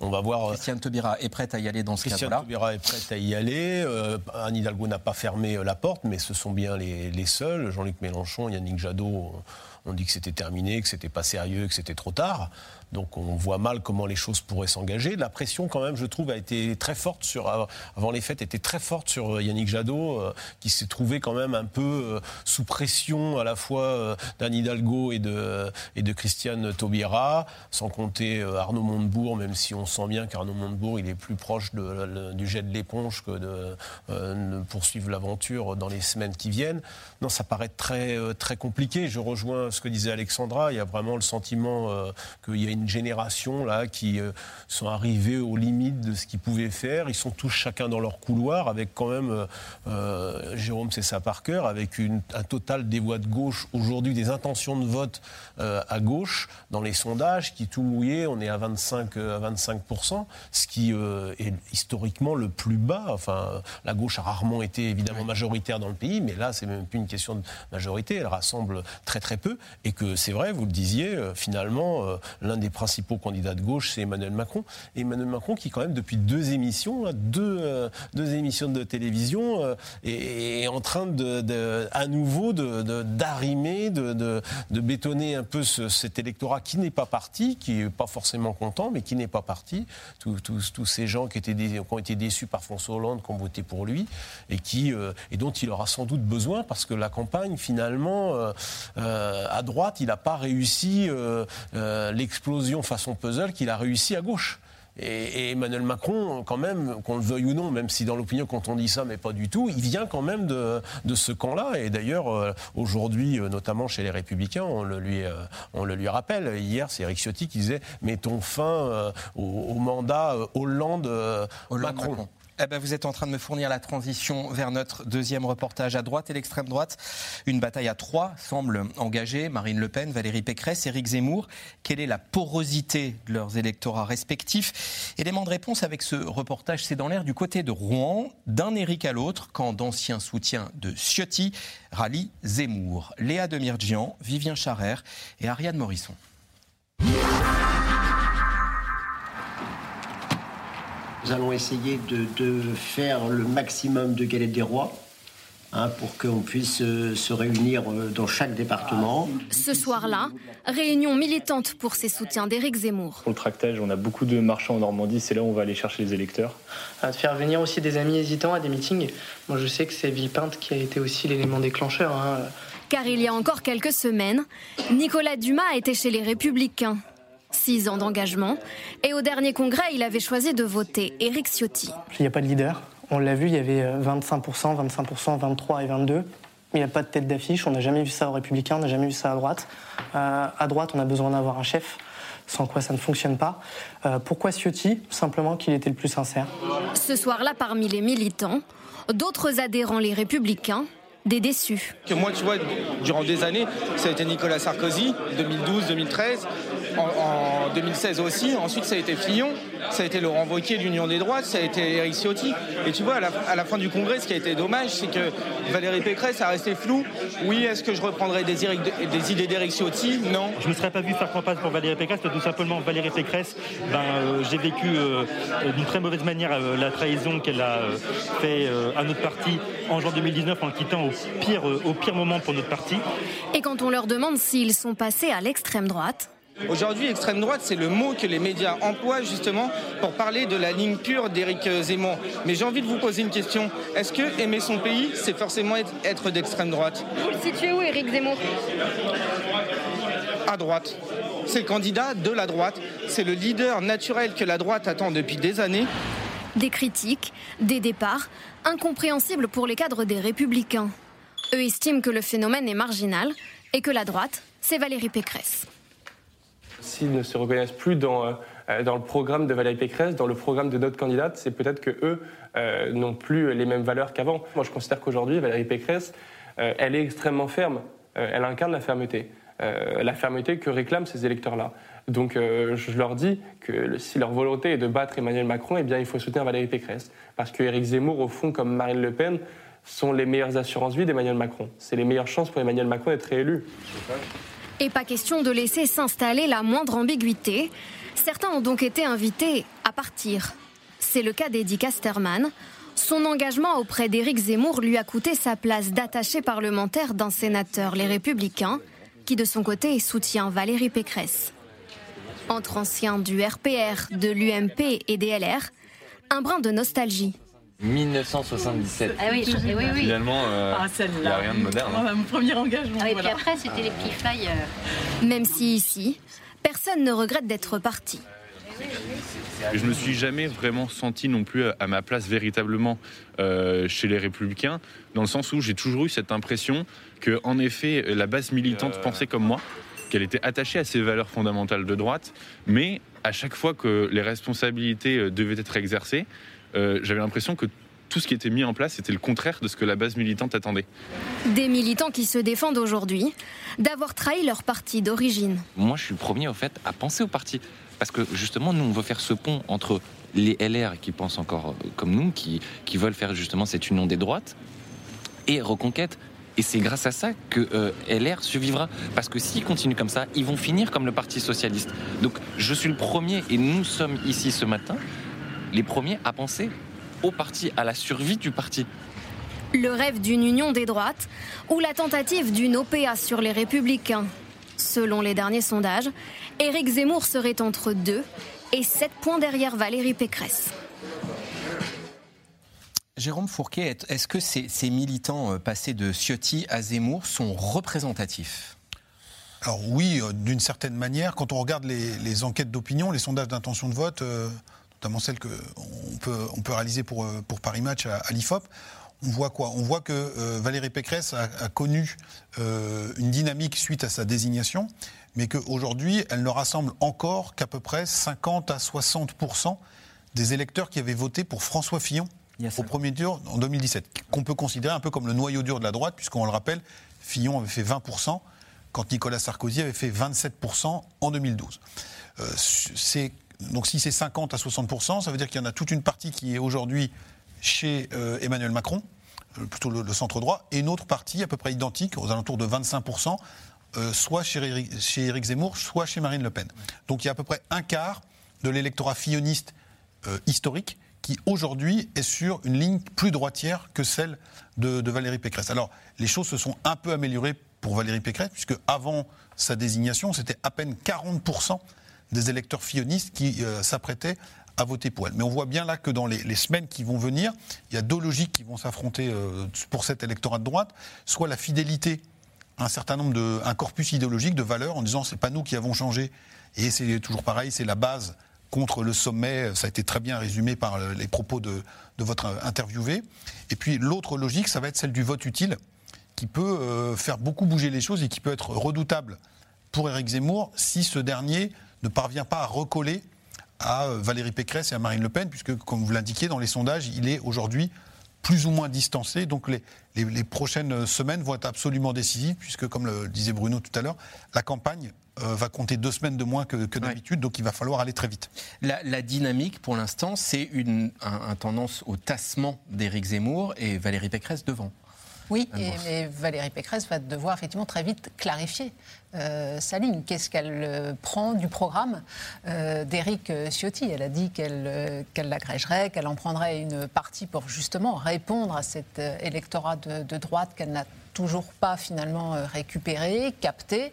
on va voir. Euh, Christiane Taubira est prête à y aller dans ce cadre-là. Christiane Taubira est prête à y aller. Anne Hidalgo n'a pas fermé la porte, mais ce sont bien les, seuls. Jean-Luc Mélenchon, Yannick Jadot ont dit que c'était terminé, que c'était pas sérieux, que c'était trop tard. Donc on voit mal comment les choses pourraient s'engager. La pression, quand même, je trouve, a été très forte sur avant les fêtes, était très forte sur euh, Yannick Jadot, euh, qui s'est trouvé quand même un peu euh, sous pression à la fois d'Anne Hidalgo et de et de Christiane Taubira, sans compter Arnaud Montebourg, même si on sent bien qu'Arnaud Montebourg, il est plus proche du jet de l'éponge que de, poursuivre l'aventure dans les semaines qui viennent. Non, ça paraît très très compliqué. Je rejoins ce que disait Alexandra. Il y a vraiment le sentiment qu'il y a une génération là qui euh, sont arrivés aux limites de ce qu'ils pouvaient faire. Ils sont tous chacun dans leur couloir, avec quand même, euh, euh, Jérôme c'est ça par cœur, avec une, un total des voix de gauche aujourd'hui, des intentions de vote à gauche dans les sondages qui tout mouillé, on est à 25 à 25 ce qui est historiquement le plus bas. Enfin, la gauche a rarement été évidemment majoritaire dans le pays, mais là c'est même plus une question de majorité, elle rassemble très très peu et que c'est vrai, vous le disiez, finalement l'un des principaux candidats de gauche, c'est Emmanuel Macron. Et Emmanuel Macron qui, quand même, depuis deux émissions, deux, euh, deux émissions de télévision, euh, est, en train de, à nouveau d'arrimer, de, de, de, bétonner un peu cet électorat qui n'est pas parti, qui n'est pas forcément content, mais qui n'est pas parti. Tous, ces gens qui, étaient, qui ont été déçus par François Hollande, qui ont voté pour lui, et, qui, euh, et dont il aura sans doute besoin, parce que la campagne, finalement, à droite, il n'a pas réussi l'explosion façon puzzle qu'il a réussi à gauche. Et, Emmanuel Macron, quand même, qu'on le veuille ou non, même si dans l'opinion, quand on dit ça, mais pas du tout, il vient quand même de, ce camp-là. Et d'ailleurs, euh, aujourd'hui, euh, notamment chez les Républicains, on le lui, euh, on le lui rappelle. Hier, c'est Eric Ciotti qui disait mettons fin au, mandat Hollande-Macron. Eh ben, vous êtes en train de me fournir la transition vers notre deuxième reportage à droite et l'extrême droite. Une bataille à trois semble engagée. Marine Le Pen, Valérie Pécresse, Éric Zemmour. Quelle est la porosité de leurs électorats respectifs? Élément de réponse avec ce reportage, c'est dans l'air du côté de Rouen, d'un Éric à l'autre, quand d'anciens soutiens de Ciotti rallient Zemmour. Léa Demirjian, Vivien Charrère et Ariane Morisson. Nous allons essayer de, faire le maximum de galettes des rois. Hein, pour qu'on puisse euh, se réunir euh, dans chaque département. Ce soir-là, réunion militante pour ses soutiens d'Éric Zemmour. Pour le tractage, on a beaucoup de marchands en Normandie, c'est là où on va aller chercher les électeurs. À faire venir aussi des amis hésitants à des meetings. Moi, je sais que c'est Villepinte qui a été aussi l'élément déclencheur. Hein. Car il y a encore quelques semaines, Nicolas Dumas était chez les Républicains six ans d'engagement. Et au dernier congrès, il avait choisi de voter Éric Ciotti. Il n'y a pas de leader. On l'a vu, il y avait 25%, 25%, 23 et 22. Il n'y a pas de tête d'affiche. On n'a jamais vu ça aux Républicains, on n'a jamais vu ça à droite. Euh, à droite, on a besoin d'avoir un chef sans quoi ça ne fonctionne pas. Euh, pourquoi Ciotti? Simplement qu'il était le plus sincère. Ce soir-là, parmi les militants, d'autres adhérents, les républicains, des déçus. Que moi, tu vois, durant des années, ça a été Nicolas Sarkozy, 2012, 2013, en, 2016 aussi. Ensuite, ça a été Fillon, ça a été Laurent Wauquiez de l'Union des droites, ça a été Eric Ciotti. Et tu vois, à la, fin du congrès, ce qui a été dommage, c'est que Valérie Pécresse a resté flou. Oui, est-ce que je reprendrai des, des idées d'Eric Ciotti? Non. Je ne me serais pas vu faire campagne pour Valérie Pécresse, tout simplement Valérie Pécresse, ben, euh, j'ai vécu euh, d'une très mauvaise manière euh, la trahison qu'elle a fait à notre parti en juin 2019 en quittant au pire, au pire moment pour notre parti. Et quand on leur demande s'ils sont passés à l'extrême droite, Aujourd'hui, extrême droite, c'est le mot que les médias emploient justement pour parler de la ligne pure d'Éric Zemmour. Mais j'ai envie de vous poser une question. Est-ce que aimer son pays, c'est forcément être, d'extrême droite? Vous le situez où, Éric Zemmour? À droite. C'est le candidat de la droite. C'est le leader naturel que la droite attend depuis des années. Des critiques, des départs, incompréhensibles pour les cadres des Républicains. Eux estiment que le phénomène est marginal et que la droite, c'est Valérie Pécresse. S'ils ne se reconnaissent plus dans, euh, dans le programme de Valérie Pécresse, dans le programme de notre candidate, c'est peut-être que eux euh, n'ont plus les mêmes valeurs qu'avant. Moi, je considère qu'aujourd'hui, Valérie Pécresse, euh, elle est extrêmement ferme. elle incarne la fermeté. la fermeté que réclament ces électeurs-là. Donc je leur dis que si leur volonté est de battre Emmanuel Macron, eh bien il faut soutenir Valérie Pécresse. Parce que Éric Zemmour, au fond, comme Marine Le Pen, sont les meilleures assurances-vie d'Emmanuel Macron. C'est les meilleures chances pour Emmanuel Macron d'être réélu. Et pas question de laisser s'installer la moindre ambiguïté. Certains ont donc été invités à partir. C'est le cas d'Eddie Casterman. Son engagement auprès d'Éric Zemmour lui a coûté sa place d'attaché parlementaire d'un sénateur Les Républicains, qui de son côté soutient Valérie Pécresse. Entre anciens du RPR, de l'UMP et des LR, un brin de nostalgie. 1977. Ah oui, oui, oui. Finalement, euh, ah, il n'y a rien de moderne. mon premier engagement. Ah, et puis après, c'était les petits flyers. Même si ici, personne ne regrette d'être parti. Je me suis jamais vraiment senti non plus à ma place véritablement euh, chez les Républicains, dans le sens où j'ai toujours eu cette impression que, en effet, la base militante pensait comme moi, qu'elle était attachée à ces valeurs fondamentales de droite, mais à chaque fois que les responsabilités euh, devaient être exercées, euh, j'avais l'impression que tout ce qui était mis en place était le contraire de ce que la base militante attendait. Des militants qui se défendent aujourd'hui d'avoir trahi leur parti d'origine. Moi, je suis le premier, au fait, à penser au parti. Parce que justement, nous, on veut faire ce pont entre les LR qui pensent encore euh, comme nous, qui, qui veulent faire justement cette union des droites, et Reconquête. Et c'est grâce à ça que euh, LR survivra. Parce que s'ils continuent comme ça, ils vont finir comme le Parti Socialiste. Donc je suis le premier, et nous sommes ici ce matin, les premiers à penser au parti, à la survie du parti. Le rêve d'une union des droites ou la tentative d'une OPA sur les républicains. Selon les derniers sondages, Éric Zemmour serait entre 2 et 7 points derrière Valérie Pécresse. Jérôme Fourquet, est-ce que ces, militants euh, passés de Ciotti à Zemmour sont représentatifs? Alors oui, euh, d'une certaine manière. Quand on regarde les, enquêtes d'opinion, les sondages d'intention de vote, euh, notamment celles qu'on peut, on peut réaliser pour, euh, pour Paris Match à, l'IFOP, on voit quoi? On voit que euh, Valérie Pécresse a, connu euh, une dynamique suite à sa désignation, mais qu'aujourd'hui, elle ne rassemble encore qu'à peu près 50 à 60 des électeurs qui avaient voté pour François Fillon au premier tour en 2017, qu'on peut considérer un peu comme le noyau dur de la droite, puisqu'on le rappelle, Fillon avait fait 20 quand Nicolas Sarkozy avait fait 27 en 2012. c'est donc si c'est 50 à 60% ça veut dire qu'il y en a toute une partie qui est aujourd'hui chez euh, Emmanuel Macron, euh, plutôt le, centre droit, et une autre partie à peu près identique, aux alentours de 25% euh, soit chez Éric, Zemmour, soit chez Marine Le Pen. Donc il y a à peu près un quart de l'électorat filloniste historique qui aujourd'hui est sur une ligne plus droitière que celle de, Valérie Pécresse. Alors les choses se sont un peu améliorées pour Valérie Pécresse, puisque avant sa désignation, c'était à peine 40 des électeurs fillonistes qui euh, s'apprêtaient à voter pour elle. Mais on voit bien là que dans les, semaines qui vont venir, il y a deux logiques qui vont s'affronter euh, pour cet électorat de droite, soit la fidélité à un certain nombre de un corpus idéologique de valeurs en disant c'est pas nous qui avons changé et c'est toujours pareil, c'est la base contre le sommet, ça a été très bien résumé par les propos de, de votre interviewé. Et puis l'autre logique, ça va être celle du vote utile, qui peut euh, faire beaucoup bouger les choses et qui peut être redoutable pour Éric Zemmour si ce dernier ne parvient pas à recoller à euh, Valérie Pécresse et à Marine Le Pen, puisque, comme vous l'indiquiez, dans les sondages, il est aujourd'hui plus ou moins distancé. Donc les, les, prochaines semaines vont être absolument décisives, puisque, comme le disait Bruno tout à l'heure, la campagne euh, va compter deux semaines de moins que, d'habitude, donc il va falloir aller très vite. La, dynamique, pour l'instant, c'est une un, tendance au tassement d'Éric Zemmour et Valérie Pécresse devant. Oui, et, Valérie Pécresse va devoir effectivement très vite clarifier euh, sa ligne. Qu'est-ce qu'elle euh, prend du programme euh, d'Éric Ciotti? Elle a dit qu'elle l'agrégerait, qu'elle en prendrait une partie pour justement répondre à cet électorat de droite qu'elle n'a toujours pas finalement récupéré, capté.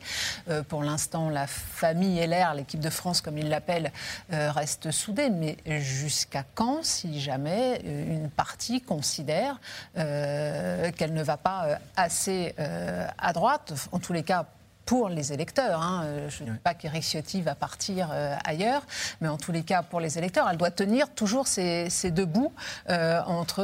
Pour l'instant, la famille LR, l'équipe de France comme ils l'appellent, reste soudée. Mais jusqu'à quand, si jamais une partie considère qu'elle ne va pas assez à droite? En tous les cas, pour les électeurs. Hein. Euh, je ne dis pas qu'Eric Ciotti va partir euh, ailleurs, mais en tous les cas, pour les électeurs, elle doit tenir toujours ces, deux bouts euh, entre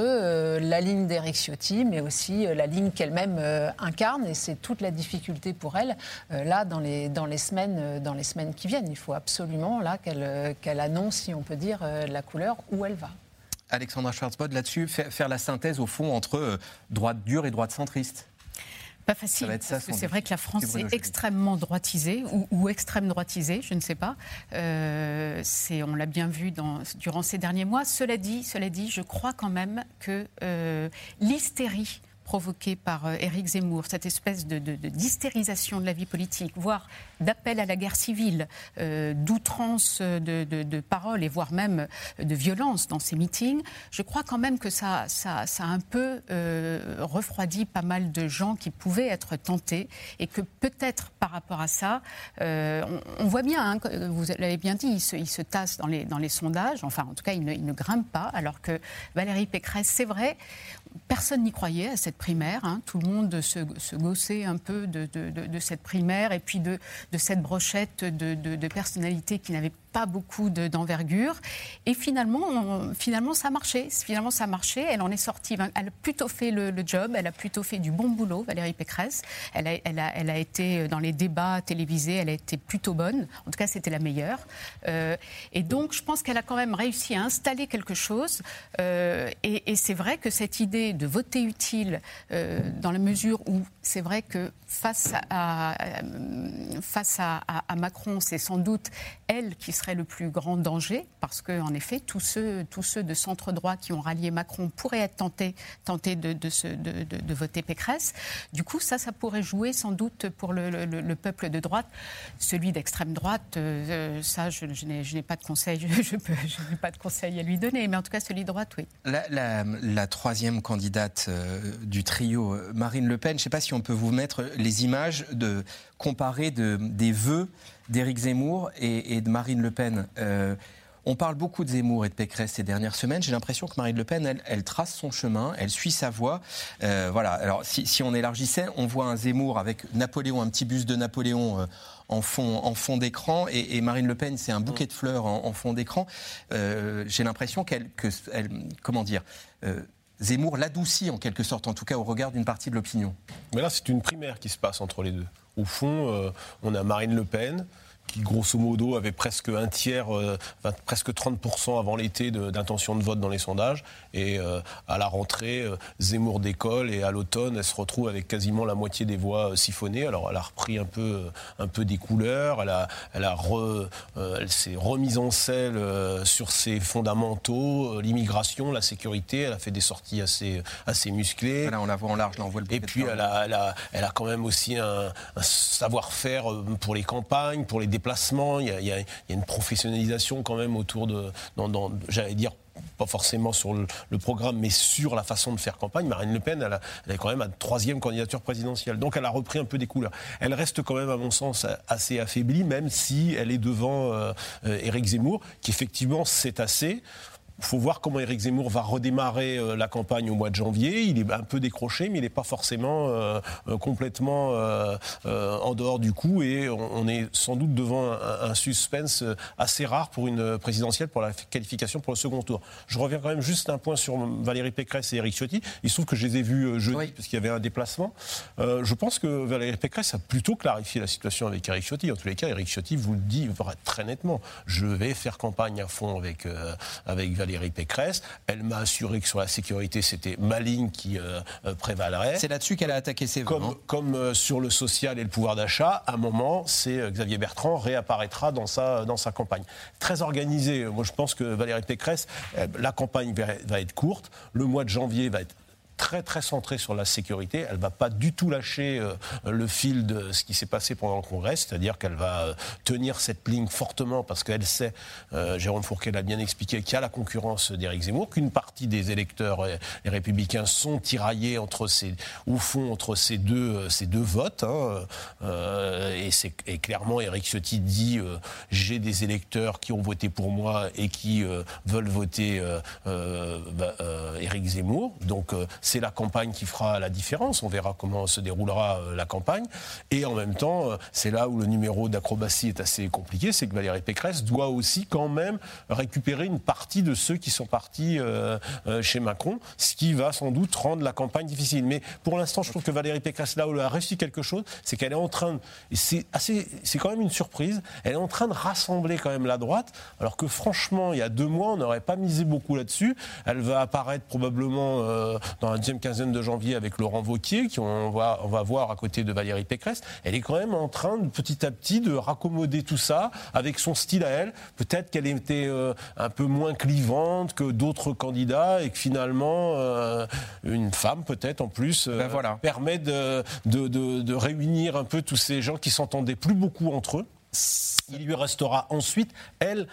la ligne d'Eric Ciotti, mais aussi la ligne qu'elle-même incarne. Et c'est toute la difficulté pour elle, là, dans les, dans, les semaines, dans les semaines qui viennent. Il faut absolument là qu'elle annonce, si on peut dire, la couleur où elle va. Alexandra Schwarzbod, là-dessus, faire la synthèse, au fond, entre droite dure et droite centriste pas facile. parce que c'est vrai que la France est extrêmement droitisée ou, extrême droitisée, je ne sais pas. Euh, on l'a bien vu dans, durant ces derniers mois. Cela dit, cela dit, je crois quand même que euh, l'hystérie provoquée par euh, Éric Zemmour, cette espèce de, d'hystérisation de, la vie politique, voire d'appel à la guerre civile, euh, d'outrance de, paroles et voire même de violence dans ces meetings, je crois quand même que ça, a un peu euh, refroidi pas mal de gens qui pouvaient être tentés et que peut-être par rapport à ça, on, voit bien, hein, vous l'avez bien dit, il se, il se, tasse dans les, sondages, enfin en tout cas il ne, il ne grimpe pas, alors que Valérie Pécresse, c'est vrai, personne n'y croyait à cette primaire. Hein. Tout le monde se, se, gossait un peu de, cette primaire et puis de, cette brochette de, personnalités qui n'avaient pas beaucoup d'envergure. et finalement, finalement, ça a marché. Finalement, ça a marché. Elle en est sortie. Elle a plutôt fait le, job. Elle a plutôt fait du bon boulot, Valérie Pécresse. Elle a, été dans les débats télévisés. Elle a été plutôt bonne. En tout cas, c'était la meilleure. Euh, et donc, je pense qu'elle a quand même réussi à installer quelque chose. Euh, et c'est vrai que cette idée de voter utile, euh, dans la mesure où c'est vrai que face à, face à, Macron, c'est sans doute elle qui serait le plus grand danger, parce qu'en effet, tous ceux, tous ceux de centre-droit qui ont rallié Macron pourraient être tentés, tentés de, de, voter Pécresse. Du coup, ça, ça pourrait jouer sans doute pour le, peuple de droite. Celui d'extrême droite, euh, ça, je, n'ai pas de conseil, je, n'ai pas de conseil à lui donner, mais en tout cas, celui de droite, oui. La, troisième candidate euh, du trio, Marine Le Pen, je ne sais pas si on peut vous mettre les images de comparer de, des vœux d'Éric Zemmour et, de Marine Le Pen. Euh, on parle beaucoup de Zemmour et de Pécresse ces dernières semaines. J'ai l'impression que Marine Le Pen, elle, trace son chemin, elle suit sa voie. Euh, voilà. Alors, si, on élargissait, on voit un Zemmour avec Napoléon, un petit bus de Napoléon. Euh, en fond, d'écran et, Marine Le Pen c'est un bouquet de fleurs en, fond d'écran. J'ai l'impression qu'elle, que, elle, comment dire, Zemmour l'adoucit en quelque sorte, en tout cas au regard d'une partie de l'opinion. Mais là, c'est une primaire qui se passe entre les deux. Au fond, euh, on a Marine Le Pen, qui grosso modo avait presque un tiers, euh, presque 30% avant l'été d'intention de, vote dans les sondages. Et euh, à la rentrée, euh, Zemmour décolle et à l'automne, elle se retrouve avec quasiment la moitié des voix siphonnées. Alors elle a repris un peu, un peu des couleurs, elle, a, elle, a elle s'est remise en selle sur ses fondamentaux, l'immigration, la sécurité. Elle a fait des sorties assez, assez musclées. Là, on la voit en large, là, on voit le Et puis elle a, elle, a, elle a, quand même aussi un, un savoir-faire pour les campagnes, pour les il y, a, une professionnalisation quand même autour de, j'allais dire, pas forcément sur le, programme, mais sur la façon de faire campagne. Marine Le Pen, elle, est quand même à troisième candidature présidentielle. Donc elle a repris un peu des couleurs. Elle reste quand même, à mon sens, assez affaiblie, même si elle est devant euh, euh, Éric Zemmour, qui effectivement s'est assez. Il faut voir comment Éric Zemmour va redémarrer euh, la campagne au mois de janvier. Il est un peu décroché, mais il n'est pas forcément euh, euh, complètement en dehors du coup. Et on, est sans doute devant un, suspense assez rare pour une présidentielle pour la qualification pour le second tour. Je reviens quand même juste un point sur Valérie Pécresse et Éric Ciotti. Il se trouve que je les ai vus jeudi parce qu'il y avait un déplacement. je pense que Valérie Pécresse a plutôt clarifié la situation avec Éric Ciotti. En tous les cas, Éric Ciotti vous le dit très nettement. Je vais faire campagne à fond avec, avec Valérie Valérie Pécresse. Elle m'a assuré que sur la sécurité, c'était ma ligne qui euh, euh, prévalerait. C'est là-dessus qu'elle a attaqué ses voix. Comme, comme euh, sur le social et le pouvoir d'achat, à un moment, c'est Xavier Bertrand réapparaîtra dans sa, dans sa campagne. Très organisé. Moi, je pense que Valérie Pécresse, la campagne va être courte. Le mois de janvier va être très très centrée sur la sécurité. Elle va pas du tout lâcher euh, le fil de ce qui s'est passé pendant le Congrès, c'est-à-dire qu'elle va euh, tenir cette ligne fortement parce qu'elle sait, euh, Jérôme Fourquet l'a bien expliqué, qu'il y a la concurrence d'Éric Zemmour, qu'une partie des électeurs les républicains sont tiraillés entre ces, au fond entre ces deux, ces deux votes. Hein, et, c'est, et clairement, Éric Ciotti dit j'ai des électeurs qui ont voté pour moi et qui veulent voter bah, Éric Zemmour. Donc c'est la campagne qui fera la différence. On verra comment se déroulera la campagne. Et en même temps, c'est là où le numéro d'acrobatie est assez compliqué, c'est que Valérie Pécresse doit aussi quand même récupérer une partie de ceux qui sont partis chez Macron, ce qui va sans doute rendre la campagne difficile. Mais pour l'instant, je trouve que Valérie Pécresse, là où elle a réussi quelque chose, c'est qu'elle est en train, c'est assez, c'est quand même une surprise, elle est en train de rassembler quand même la droite, alors que franchement, il y a deux mois, on n'aurait pas misé beaucoup là-dessus. Elle va apparaître probablement euh, dans la deuxième quinzaine de janvier avec Laurent Vauquier, qui on va, on va voir à côté de Valérie Pécresse. Elle est quand même en train, de, petit à petit, de raccommoder tout ça avec son style à elle. Peut-être qu'elle était euh, un peu moins clivante que d'autres candidats et que finalement, euh, une femme peut-être en plus ben voilà. permet de, de, de, de réunir un peu tous ces gens qui s'entendaient plus beaucoup entre eux. Il lui restera ensuite, elle,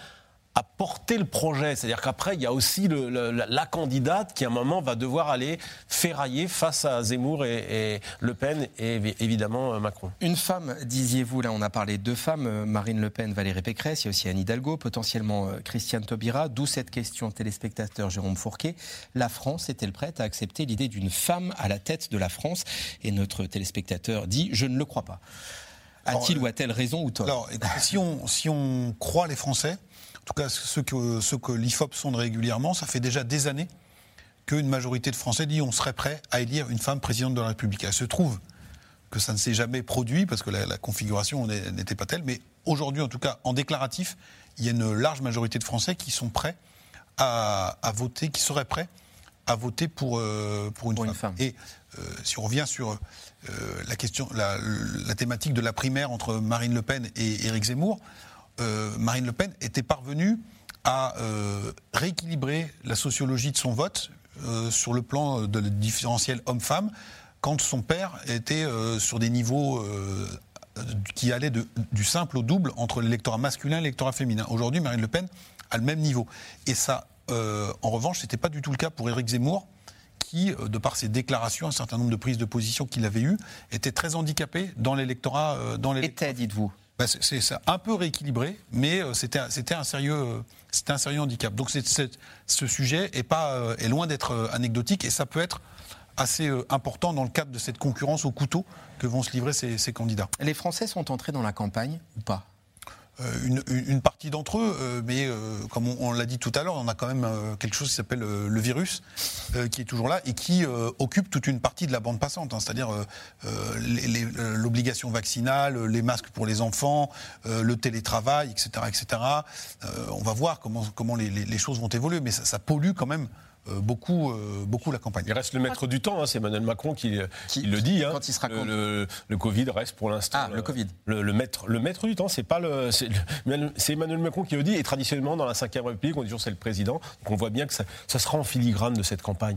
à porter le projet. C'est-à-dire qu'après, il y a aussi le, le, la candidate qui, à un moment, va devoir aller ferrailler face à Zemmour et, et Le Pen et évidemment Macron. Une femme, disiez-vous, là, on a parlé de deux femmes, Marine Le Pen, Valérie Pécresse, il y a aussi Anne Hidalgo, potentiellement Christiane Taubira, d'où cette question téléspectateur Jérôme Fourquet. La France est-elle prête à accepter l'idée d'une femme à la tête de la France? Et notre téléspectateur dit, je ne le crois pas. A-t-il ou a-t-elle raison ou tort? Alors, si on, si on croit les Français, en tout cas ceux que, l'IFOP sonde régulièrement, ça fait déjà des années qu'une majorité de Français dit on serait prêt à élire une femme présidente de la République. Elle se trouve que ça ne s'est jamais produit parce que la, la configuration n'était pas telle, mais aujourd'hui, en tout cas, en déclaratif, il y a une large majorité de Français qui sont prêts à, à voter, qui seraient prêts à voter pour, euh, pour, une, pour femme. une, femme. Et euh, si on revient sur euh, la, question, la, la, thématique de la primaire entre Marine Le Pen et Éric Zemmour, Marine Le Pen était parvenue à rééquilibrer la sociologie de son vote sur le plan de le différentiel homme-femme quand son père était sur des niveaux qui allaient de, du simple au double entre l'électorat masculin et l'électorat féminin. Aujourd'hui, Marine Le Pen a le même niveau. Et ça euh, en revanche, ce n'était pas du tout le cas pour Éric Zemmour, qui, euh, de par ses déclarations, un certain nombre de prises de position qu'il avait eues, était très handicapé dans l'électorat. Euh, dans était, dites-vous? Bah, C'est un peu rééquilibré, mais c'était un, sérieux, un sérieux handicap. Donc ce sujet est, est loin d'être anecdotique et ça peut être assez important dans le cadre de cette concurrence au couteau que vont se livrer ces candidats. Les Français sont entrés dans la campagne ou pas? Une, une, partie d'entre eux, euh, mais euh, comme on, l'a dit tout à l'heure, on a quand même euh, quelque chose qui s'appelle le virus, qui est toujours là et qui occupe toute une partie de la bande passante, hein, c'est-à-dire l'obligation vaccinale, les masques pour les enfants, le télétravail, etc. etc. on va voir comment, les, choses vont évoluer, mais ça, pollue quand même euh, beaucoup, euh, beaucoup la campagne. Il reste le maître du temps, hein, c'est Emmanuel Macron qui, qui, qui le dit. Hein. Quand il sera le, le, le, Covid reste pour l'instant. Ah, le, Covid. Le, maître, le maître du temps, c'est pas le, c'est Emmanuel Macron qui le dit. Et traditionnellement, dans la Ve République, on dit toujours c'est le président. Donc on voit bien que ça, ça sera en filigrane de cette campagne.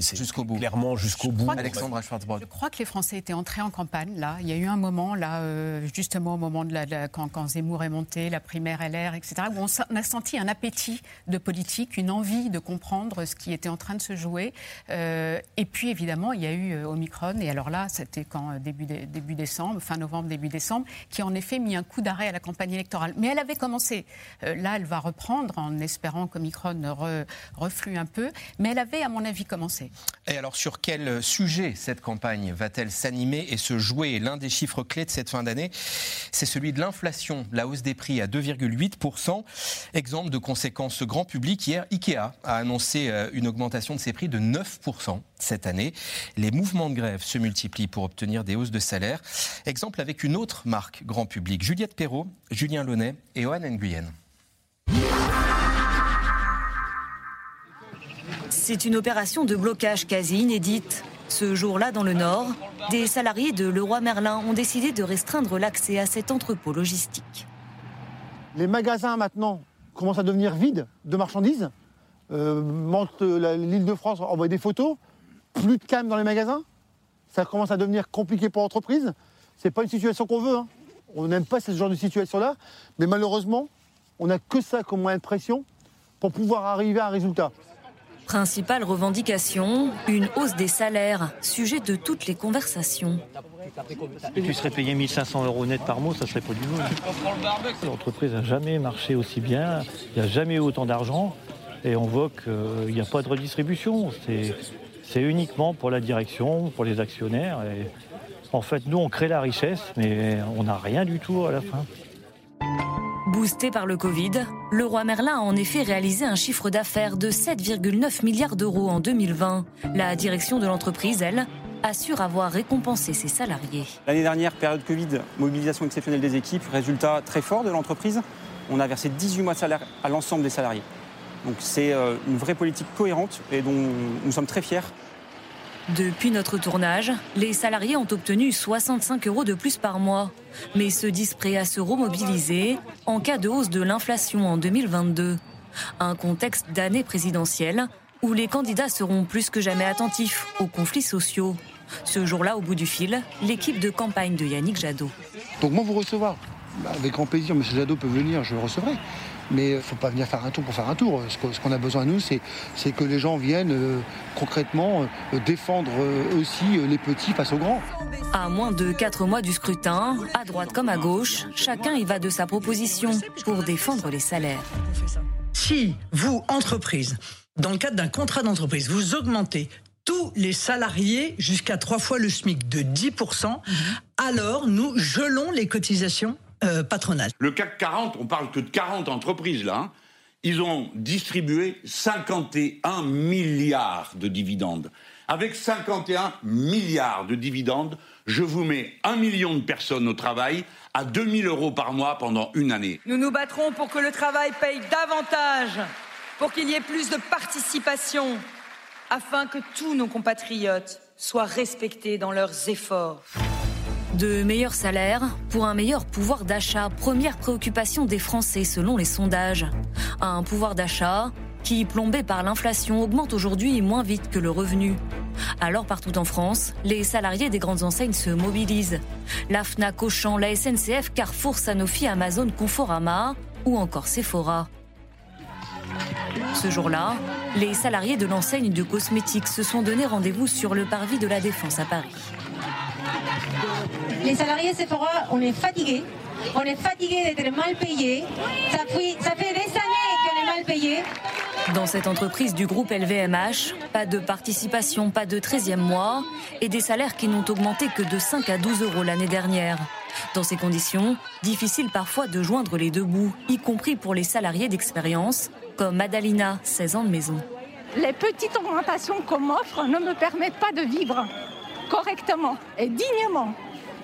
Jusqu'au bout. Clairement, jusqu'au bout. Alexandre Je crois que les Français étaient entrés en campagne. Là, il y a eu un moment, là, euh, justement au moment de la, quand, quand, Zemmour est monté, la primaire LR, etc., où on, on a senti un appétit de politique, une envie de comprendre ce qui était en train de se jouer. Euh, et puis évidemment, il y a eu euh, Omicron, et alors là, c'était quand euh, début, décembre, fin novembre, début décembre, qui en effet mis un coup d'arrêt à la campagne électorale. Mais elle avait commencé. Là, elle va reprendre en espérant qu'Omicron re, reflue un peu, mais elle avait, à mon avis, commencé. Et alors, sur quel sujet cette campagne va-t-elle s'animer et se jouer? L'un des chiffres clés de cette fin d'année, c'est celui de l'inflation, la hausse des prix à 2,8%. Exemple de conséquences grand public, hier, Ikea a annoncé une augmentation de ses prix de 9% cette année. Les mouvements de grève se multiplient pour obtenir des hausses de salaire. Exemple avec une autre marque grand public, Juliette Perrault, Julien Launay et Johan Nguyen. C'est une opération de blocage quasi inédite. Ce jour-là, dans le Nord, des salariés de Leroy Merlin ont décidé de restreindre l'accès à cet entrepôt logistique. Les magasins maintenant commencent à devenir vides de marchandises euh, l'île de France envoie des photos, plus de cam dans les magasins, ça commence à devenir compliqué pour l'entreprise. C'est pas une situation qu'on veut. Hein. On n'aime pas ce genre de situation-là, mais malheureusement, on n'a que ça comme moyen de pression pour pouvoir arriver à un résultat. Principale revendication, une hausse des salaires, sujet de toutes les conversations. Et tu serais payé 1500 euros net par mois, ça serait pas du tout. L'entreprise n'a jamais marché aussi bien, il n'y a jamais eu autant d'argent. Et on voit qu'il n'y a pas de redistribution. c'est uniquement pour la direction, pour les actionnaires. Et en fait, nous, on crée la richesse, mais on n'a rien du tout à la fin. Boosté par le Covid, le roi Merlin a en effet réalisé un chiffre d'affaires de 7,9 milliards d'euros en 2020. La direction de l'entreprise, elle, assure avoir récompensé ses salariés. L'année dernière, période Covid, mobilisation exceptionnelle des équipes, résultat très fort de l'entreprise. On a versé 18 mois de salaire à l'ensemble des salariés. Donc c'est euh, une vraie politique cohérente et dont nous sommes très fiers. Depuis notre tournage, les salariés ont obtenu 65 euros de plus par mois, mais se disent prêts à se remobiliser en cas de hausse de l'inflation en 2022. Un contexte d'année présidentielle où les candidats seront plus que jamais attentifs aux conflits sociaux. Ce jour-là, au bout du fil, l'équipe de campagne de Yannick Jadot. Donc moi, vous recevoir, bah, avec grand plaisir, M. Jadot peut venir, je le recevrai. Mais il ne faut pas venir faire un tour pour faire un tour. Ce qu'on a besoin, nous, c'est que les gens viennent euh, concrètement euh, défendre euh, aussi les petits face aux grands. À moins de 4 mois du scrutin, à droite comme à gauche, chacun y va de sa proposition pour défendre les salaires. Si vous, entreprise, dans le cadre d'un contrat d'entreprise, vous augmentez tous les salariés jusqu'à trois fois le SMIC de 10%, alors nous gelons les cotisations euh, patronales. Le CAC 40, on parle que de 40 entreprises là, hein. ils ont distribué 51 milliards de dividendes. Avec 51 milliards de dividendes, je vous mets un million de personnes au travail à 2000 euros par mois pendant une année. Nous nous battrons pour que le travail paye davantage, pour qu'il y ait plus de participation, afin que tous nos compatriotes soient respectés dans leurs efforts. De meilleurs salaires pour un meilleur pouvoir d'achat, première préoccupation des Français selon les sondages. Un pouvoir d'achat qui, plombé par l'inflation, augmente aujourd'hui moins vite que le revenu. Alors partout en France, les salariés des grandes enseignes se mobilisent. La FNAC, Auchan, la SNCF, Carrefour, Sanofi, Amazon, Conforama ou encore Sephora. Ce jour-là, les salariés de l'enseigne de cosmétiques se sont donné rendez-vous sur le parvis de la Défense à Paris. Les salariés Sephora, on est fatigués. On est fatigués d'être mal payés. Ça fait, ça fait des années qu'on est mal payés. Dans cette entreprise du groupe LVMH, pas de participation, pas de 13e mois et des salaires qui n'ont augmenté que de 5 à 12 euros l'année dernière. Dans ces conditions, difficile parfois de joindre les deux bouts, y compris pour les salariés d'expérience, comme Madalina, 16 ans de maison. Les petites augmentations qu'on m'offre ne me permettent pas de vivre correctement et dignement.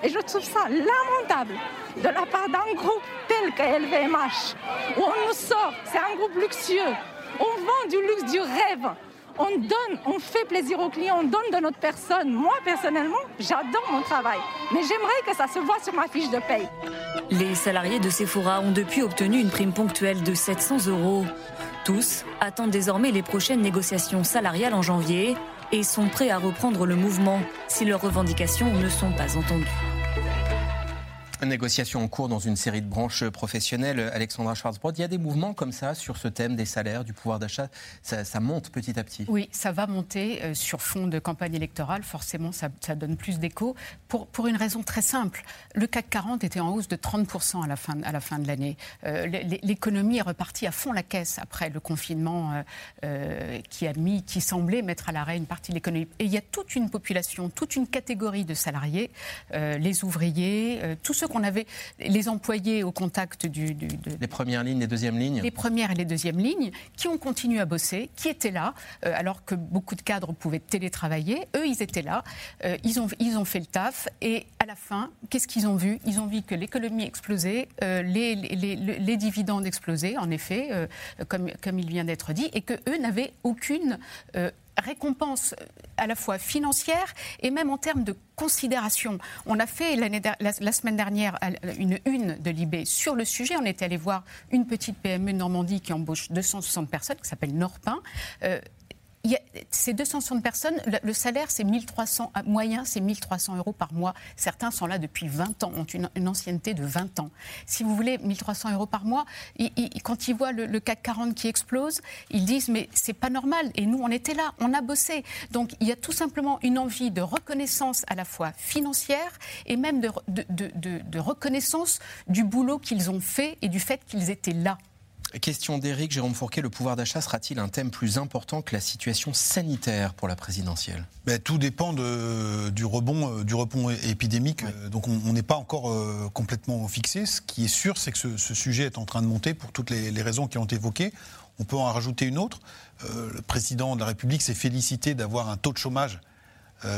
Et je trouve ça lamentable de la part d'un groupe tel que LVMH, où on nous sort, c'est un groupe luxueux, on vend du luxe, du rêve, on donne, on fait plaisir aux clients, on donne de notre personne. Moi, personnellement, j'adore mon travail, mais j'aimerais que ça se voit sur ma fiche de paye. Les salariés de Sephora ont depuis obtenu une prime ponctuelle de 700 euros. Tous attendent désormais les prochaines négociations salariales en janvier et sont prêts à reprendre le mouvement si leurs revendications ne sont pas entendues. Négociation en cours dans une série de branches professionnelles. Alexandra Schwarzbrod, il y a des mouvements comme ça sur ce thème des salaires, du pouvoir d'achat. Ça, monte petit à petit. Oui, ça va monter euh, sur fond de campagne électorale. Forcément, ça, donne plus d'écho. Pour, pour une raison très simple. Le CAC 40 était en hausse de 30% à la fin, à la fin de l'année. Euh, l'économie est repartie à fond la caisse après le confinement euh, qui, a mis, qui semblait mettre à l'arrêt une partie de l'économie. Et il y a toute une population, toute une catégorie de salariés, les ouvriers, tous ceux on avait les employés au contact du, Les premières lignes, les deuxièmes lignes Les premières et les deuxièmes lignes, qui ont continué à bosser, qui étaient là, euh, alors que beaucoup de cadres pouvaient télétravailler. Eux, ils étaient là, euh, ils, ont, ils ont fait le taf, et à la fin, qu'est-ce qu'ils ont vu? Ils ont vu que l'économie explosait, euh, les, les, les, dividendes explosaient, en effet, comme, comme il vient d'être dit, et que eux n'avaient aucune récompense euh, à la fois financière et même en termes de considération. On a fait la, semaine dernière une une de l'IB sur le sujet. On était allé voir une petite PME de Normandie qui embauche 260 personnes, qui s'appelle Norpin. Euh, ces 260 personnes, le, salaire, c'est 1300, moyen, c'est 1300 euros par mois. Certains sont là depuis 20 ans, ont une, ancienneté de 20 ans. Si vous voulez, 1300 euros par mois, quand ils voient le, CAC 40 qui explose, ils disent, mais c'est pas normal. Et nous, on était là, on a bossé. Donc, il y a tout simplement une envie de reconnaissance à la fois financière et même de reconnaissance du boulot qu'ils ont fait et du fait qu'ils étaient là. Question d'Éric Jérôme Fourquet, le pouvoir d'achat sera-t-il un thème plus important que la situation sanitaire pour la présidentielle? Ben, Tout dépend de, du, rebond, euh, du rebond épidémique. Donc on n'est pas encore euh, complètement fixé. Ce qui est sûr, c'est que ce, sujet est en train de monter pour toutes les, raisons qui ont été évoquées. On peut en rajouter une autre. Euh, le président de la République s'est félicité d'avoir un taux de chômage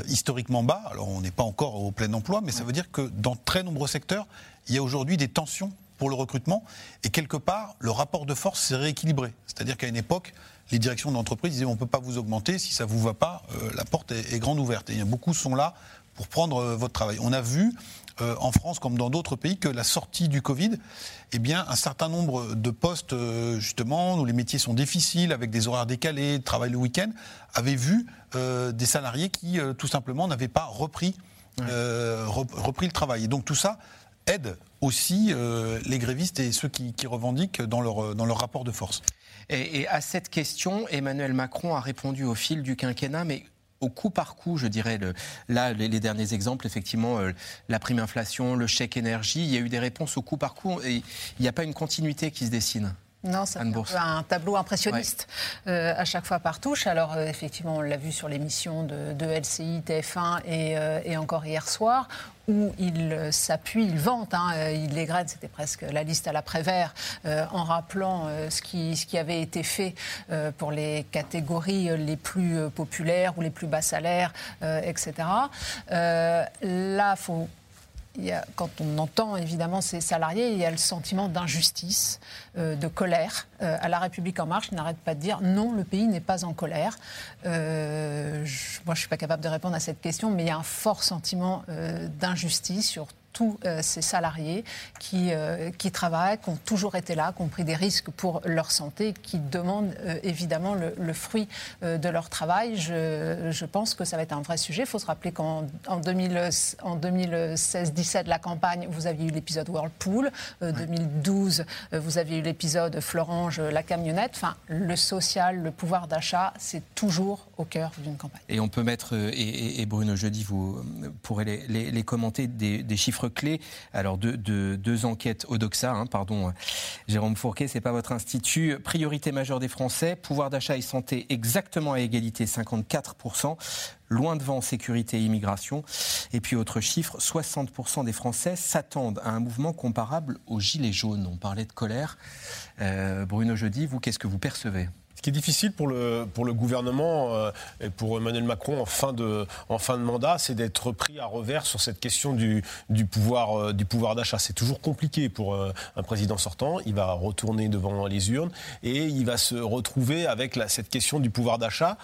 historiquement bas. Alors on n'est pas encore au plein emploi, mais ça veut dire que dans très nombreux secteurs, il y a aujourd'hui des tensions pour le recrutement. Et quelque part, le rapport de force s'est rééquilibré. C'est-à-dire qu'à une époque, les directions d'entreprise disaient on ne peut pas vous augmenter, si ça ne vous va pas, euh, la porte est, grande ouverte. Et beaucoup sont là pour prendre euh, votre travail. On a vu euh, en France comme dans d'autres pays que la sortie du Covid, eh bien, un certain nombre de postes, justement, où les métiers sont difficiles, avec des horaires décalés, travail le week-end, avaient vu des salariés qui, tout simplement, n'avaient pas repris, repris le travail. Et donc tout ça aide aussi euh, les grévistes et ceux qui, revendiquent dans leur, euh, dans leur rapport de force. Et, à cette question, Emmanuel Macron a répondu au fil du quinquennat, mais au coup par coup, je dirais, là, les, derniers exemples, effectivement, euh, la prime inflation, le chèque énergie, il y a eu des réponses au coup par coup, et il n'y a pas une continuité qui se dessine. Non, c'est un, tableau impressionniste à chaque fois par touche. Alors effectivement, on l'a vu sur l'émission de, LCI, TF1 et, et, encore hier soir, où il s'appuie, il vante, hein, il l'égrène, c'était presque la liste à l'après-vert, euh, en rappelant euh, ce, qui, ce qui avait été fait euh, pour les catégories les plus populaires ou les plus bas salaires, etc. là, quand on entend évidemment ces salariés, il y a le sentiment d'injustice, euh, de colère. Euh, à La République En Marche, n'arrête pas de dire non, le pays n'est pas en colère. Euh, moi, je ne suis pas capable de répondre à cette question, mais il y a un fort sentiment d'injustice sur tous euh, ces salariés qui, euh, qui travaillent, qui ont toujours été là, qui ont pris des risques pour leur santé, qui demandent euh, évidemment le, fruit de leur travail. Je, je, pense que ça va être un vrai sujet. Il faut se rappeler qu'en en 2016-17, la campagne, vous aviez eu l'épisode Whirlpool. 2012, vous aviez eu l'épisode Florange, la camionnette. Enfin, le social, le pouvoir d'achat, c'est toujours au cœur d'une campagne. Et on peut mettre, et, Bruno Jeudi, vous pourrez les, les, commenter, des, des chiffres clés. Alors, deux, deux, enquêtes Odoxa, hein, pardon, Jérôme Fourquet, c'est pas votre institut. Priorité majeure des Français, pouvoir d'achat et santé exactement à égalité, 54%. Loin devant sécurité et immigration. Et puis autre chiffre, 60% des Français s'attendent à un mouvement comparable aux Gilets jaunes. On parlait de colère. Euh, Bruno Jeudi, vous, qu'est-ce que vous percevez? Qui est difficile pour le, gouvernement euh, et pour Emmanuel Macron en fin de, mandat, c'est d'être pris à revers sur cette question du, euh, pouvoir d'achat. C'est toujours compliqué pour euh, un président sortant. Il va retourner devant les urnes et il va se retrouver avec cette question du pouvoir d'achat.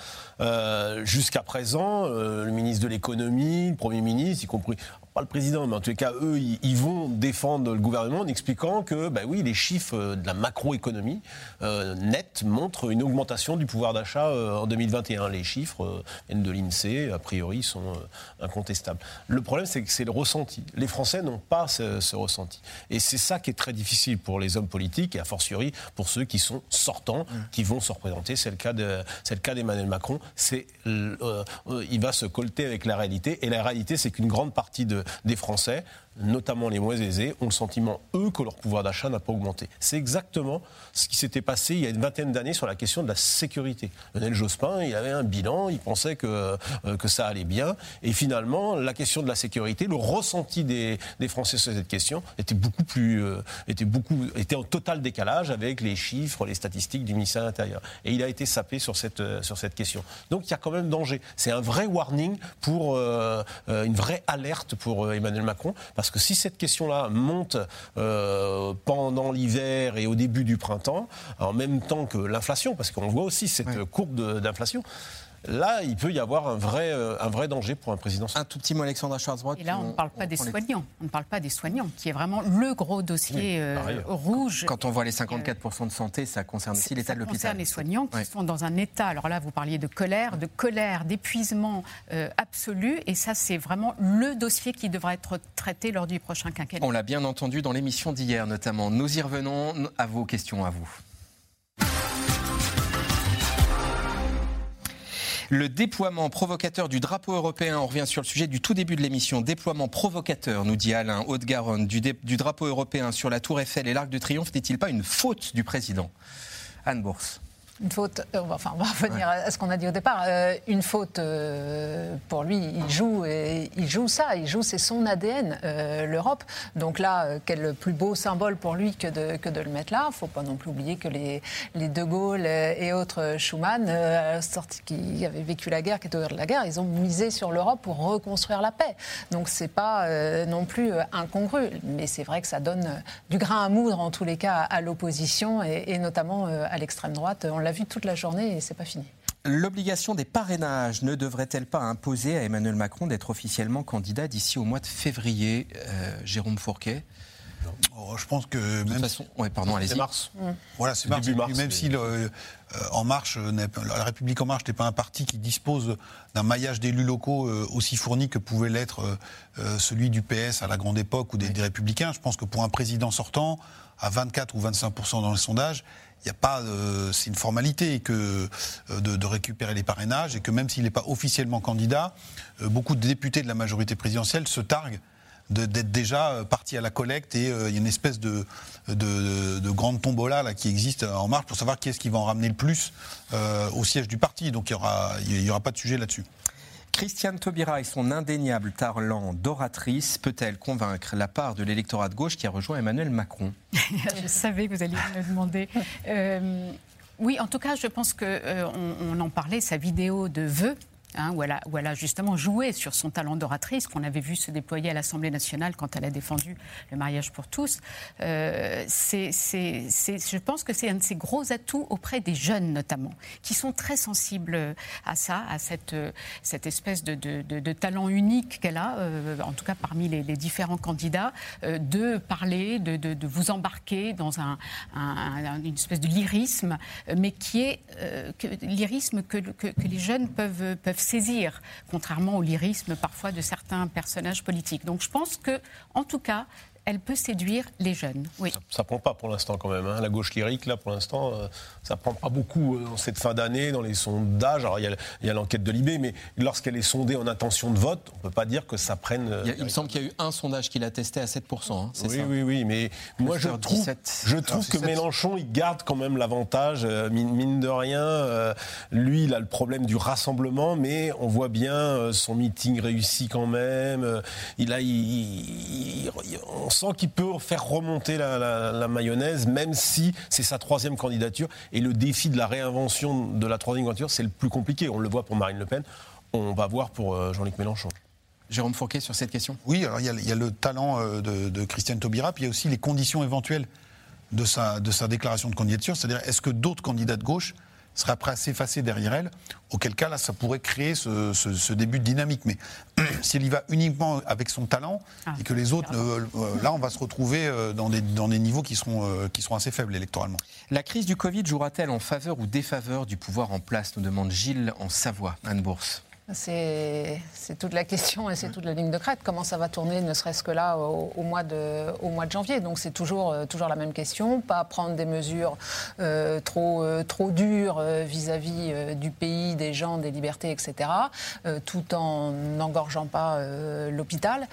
Jusqu'à présent, le ministre de l'économie, le Premier ministre, y compris pas le président, mais en tous les cas, eux, ils, vont défendre le gouvernement en expliquant que, bah oui, les chiffres de la macroéconomie euh, nette montrent une augmentation du pouvoir d'achat euh, en 2021. Les chiffres euh, viennent de l'INSEE, a priori, sont euh, incontestables. Le problème, c'est que c'est le ressenti. Les Français n'ont pas ce, ce, ressenti. Et c'est ça qui est très difficile pour les hommes politiques et a fortiori pour ceux qui sont sortants, mmh. qui vont se représenter. C'est le cas de, c'est le cas d'Emmanuel Macron. C'est, il va se colter avec la réalité. Et la réalité, c'est qu'une grande partie de des Français notamment les moins aisés, ont le sentiment, eux, que leur pouvoir d'achat n'a pas augmenté. C'est exactement ce qui s'était passé il y a une vingtaine d'années sur la question de la sécurité. Lionel Jospin, il avait un bilan, il pensait que, euh, que ça allait bien. Et finalement, la question de la sécurité, le ressenti des, des Français sur cette question était beaucoup plus. Euh, était, beaucoup, était en total décalage avec les chiffres, les statistiques du ministère de l'Intérieur. Et il a été sapé sur cette, euh, sur cette question. Donc il y a quand même danger. C'est un vrai warning pour. une vraie alerte pour Emmanuel Macron que si cette question-là monte euh, pendant l'hiver et au début du printemps, en même temps que l'inflation, parce qu'on voit aussi cette courbe d'inflation, Là, il peut y avoir un vrai, euh, un vrai danger pour un président. Un tout petit mot, Alexandra Schwarzbrot. Et là, on ne parle pas des soignants. On ne parle pas des soignants, qui est vraiment le gros dossier euh, rouge. Quand on voit les 54% de santé, ça concerne aussi l'état de l'hôpital. Ça concerne les soignants qui sont dans un état, alors là, vous parliez de colère, de colère, d'épuisement euh, absolu. Et ça, c'est vraiment le dossier qui devra être traité lors du prochain quinquennat. On l'a bien entendu dans l'émission d'hier, notamment. Nous y revenons à vos questions à vous. Le déploiement provocateur du drapeau européen, on revient sur le sujet du tout début de l'émission. Déploiement provocateur, nous dit Alain, Haute-Garonne, du, drapeau européen sur la Tour Eiffel et l'Arc de Triomphe n'est-il pas une faute du président? Anne Bourse une faute, euh, enfin, on va revenir à ce qu'on a dit au départ. Euh, une faute, euh, pour lui, il joue, il joue ça, il joue, c'est son ADN, l'Europe. Donc là, quel plus beau symbole pour lui que de, que de le mettre là. Il ne faut pas non plus oublier que les, les De Gaulle et autres Schumann, sorti, qui avaient vécu la guerre, qui étaient de la guerre, ils ont misé sur l'Europe pour reconstruire la paix. Donc c'est pas non plus incongru. Mais c'est vrai que ça donne du grain à moudre, en tous les cas, à l'opposition et, et, notamment à l'extrême droite. On l'a vu toute la journée et c'est pas fini. L'obligation des parrainages ne devrait-elle pas imposer à Emmanuel Macron d'être officiellement candidat d'ici au mois de février euh, Jérôme Fourquet? Oh, je pense que de même toute façon, ouais, pardon, allez-y. mars. Mmh. Voilà, c'est mars. mars. Même si le, euh, En Marche, la République En Marche n'est pas un parti qui dispose d'un maillage d'élus locaux euh, aussi fourni que pouvait l'être celui du PS à la grande époque ou des, des, Républicains. Je pense que pour un président sortant, à 24 ou 25% dans les sondages, il n'y a pas, c'est une formalité euh, de, récupérer les parrainages et que même s'il n'est pas officiellement candidat, euh, beaucoup de députés de la majorité présidentielle se targuent d'être déjà euh, partis à la collecte et il y a une espèce de, de, grande tombola qui existe en marche pour savoir qui est-ce qui va en ramener le plus au siège du parti. Donc il n'y aura pas de sujet là-dessus. Christiane Taubira et son indéniable talent d'oratrice peut-elle convaincre la part de l'électorat de gauche qui a rejoint Emmanuel Macron? Je savais que vous alliez me demander. Euh, oui, en tout cas, je pense qu'on euh, on en parlait, sa vidéo de vœux Hein, où, elle a, justement joué sur son talent d'oratrice qu'on avait vu se déployer à l'Assemblée nationale quand elle a défendu le mariage pour tous. Euh, je pense que c'est un de ses gros atouts auprès des jeunes notamment, qui sont très sensibles à ça, à cette, espèce de, talent unique qu'elle a, euh, en tout cas parmi les, différents candidats, euh, de parler, de, vous embarquer dans un, une espèce de lyrisme, mais qui est lyrisme que, que, que, les jeunes peuvent, peuvent saisir, contrairement au lyrisme parfois de certains personnages politiques. Donc je pense que, en tout cas, elle peut séduire les jeunes. Oui. Ça, ne prend pas pour l'instant quand même. Hein. La gauche lyrique, là, pour l'instant, euh, ça prend pas beaucoup euh, dans cette fin d'année, dans les sondages. Alors, il y a, l'enquête de l'IB, mais lorsqu'elle est sondée en intention de vote, on peut pas dire que ça prenne. il, il me semble qu'il y a eu un sondage qui l'a testé à 7%. Hein, oui, ça oui, oui, mais moi, je trouve, je trouve que Mélenchon, il garde quand même l'avantage, euh, mine, de rien. lui, il a le problème du rassemblement, mais on voit bien son meeting réussi quand même. il a, il, sent qu'il peut faire remonter la, mayonnaise, même si c'est sa troisième candidature. Et le défi de la réinvention de la troisième candidature, c'est le plus compliqué. On le voit pour Marine Le Pen, on va voir pour euh, Jean-Luc Mélenchon. Jérôme Fourquet, sur cette question? Oui, alors il y, a, le talent euh, de, Christiane Taubira, puis il y a aussi les conditions éventuelles de sa, de sa déclaration de candidature. C'est-à-dire, est-ce que d'autres candidats de gauche serait prêt à s'effacer derrière elle, auquel cas là ça pourrait créer ce, début de dynamique. Mais si elle y va uniquement avec son talent ah, et que les autres, euh, là on va se retrouver euh, dans des, dans des niveaux qui seront, euh, qui seront assez faibles électoralement. La crise du Covid jouera-t-elle en faveur ou défaveur du pouvoir en place nous demande Gilles en Savoie, Anne Bourse. C'est toute la question et c'est toute la ligne de crête. Comment ça va tourner, ne serait-ce que là, au, mois, de, au mois de janvier? Donc c'est toujours, euh, toujours la même question. Pas prendre des mesures euh, trop, euh, trop dures vis-à-vis du pays, des gens, des libertés, etc. tout en n'engorgeant pas l'hôpital.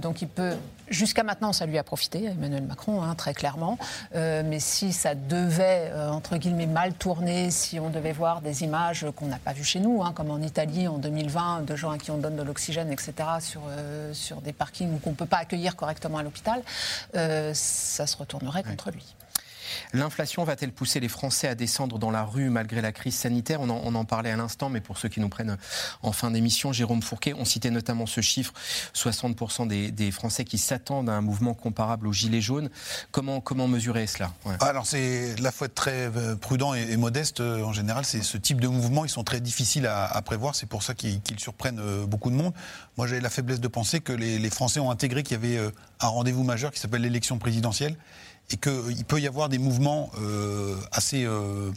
donc il peut Jusqu'à maintenant, ça lui a profité, Emmanuel Macron, hein, très clairement. mais si ça devait, entre guillemets, mal tourner, si on devait voir des images qu'on n'a pas vues chez nous, hein, comme en Italie, en 2020 de gens à qui on donne de l'oxygène, etc., sur, euh, sur des parkings qu'on ne peut pas accueillir correctement à l'hôpital, euh, ça se retournerait contre lui. L'inflation va-t-elle pousser les Français à descendre dans la rue malgré la crise sanitaire? On en, parlait à l'instant, mais pour ceux qui nous prennent en fin d'émission, Jérôme Fourquet, on citait notamment ce chiffre 60% des, Français qui s'attendent à un mouvement comparable aux Gilets jaunes. Comment, mesurer cela? Alors, c'est la fois très euh, prudent et, modeste. Euh, en général, c'est ce type de mouvements, ils sont très difficiles à, prévoir. C'est pour ça qu'ils surprennent euh, beaucoup de monde. Moi, j'ai la faiblesse de penser que les Français ont intégré qu'il y avait un rendez-vous majeur qui s'appelle l'élection présidentielle et qu'il peut y avoir des mouvements euh, assez, euh,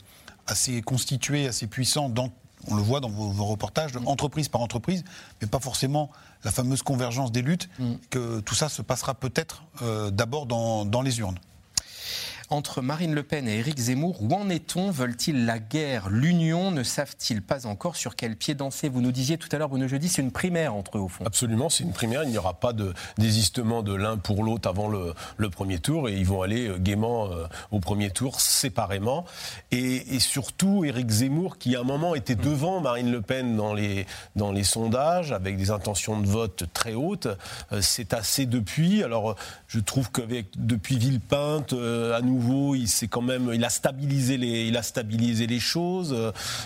assez constitués, assez puissants dans on le voit dans vos, reportages, de entreprise par entreprise, mais pas forcément la fameuse convergence des luttes, mm. que tout ça se passera peut-être euh, d'abord dans, dans, les urnes. Entre Marine Le Pen et Éric Zemmour, où en est-on Veulent-ils la guerre, l'union Ne savent-ils pas encore sur quel pied danser Vous nous disiez tout à l'heure, Bruno Jeudi, c'est une primaire entre eux, au fond. Absolument, c'est une primaire. Il n'y aura pas de désistement de l'un pour l'autre avant le, premier tour et ils vont aller euh, gaiement euh, au premier tour séparément. Et, surtout, Éric Zemmour, qui à un moment était mm. devant Marine Le Pen dans les, dans les sondages, avec des intentions de vote très hautes, euh, c'est assez depuis. Alors, je trouve qu'avec depuis Villepinte, à nouveau, il a stabilisé les, choses.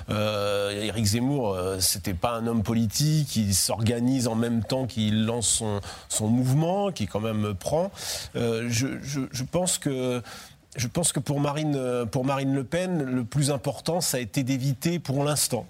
Éric Zemmour, c'était pas un homme politique, il s'organise en même temps qu'il lance son, mouvement, qui quand même prend. je, pense que pour Marine Le Pen, le plus important, ça a été d'éviter pour l'instant,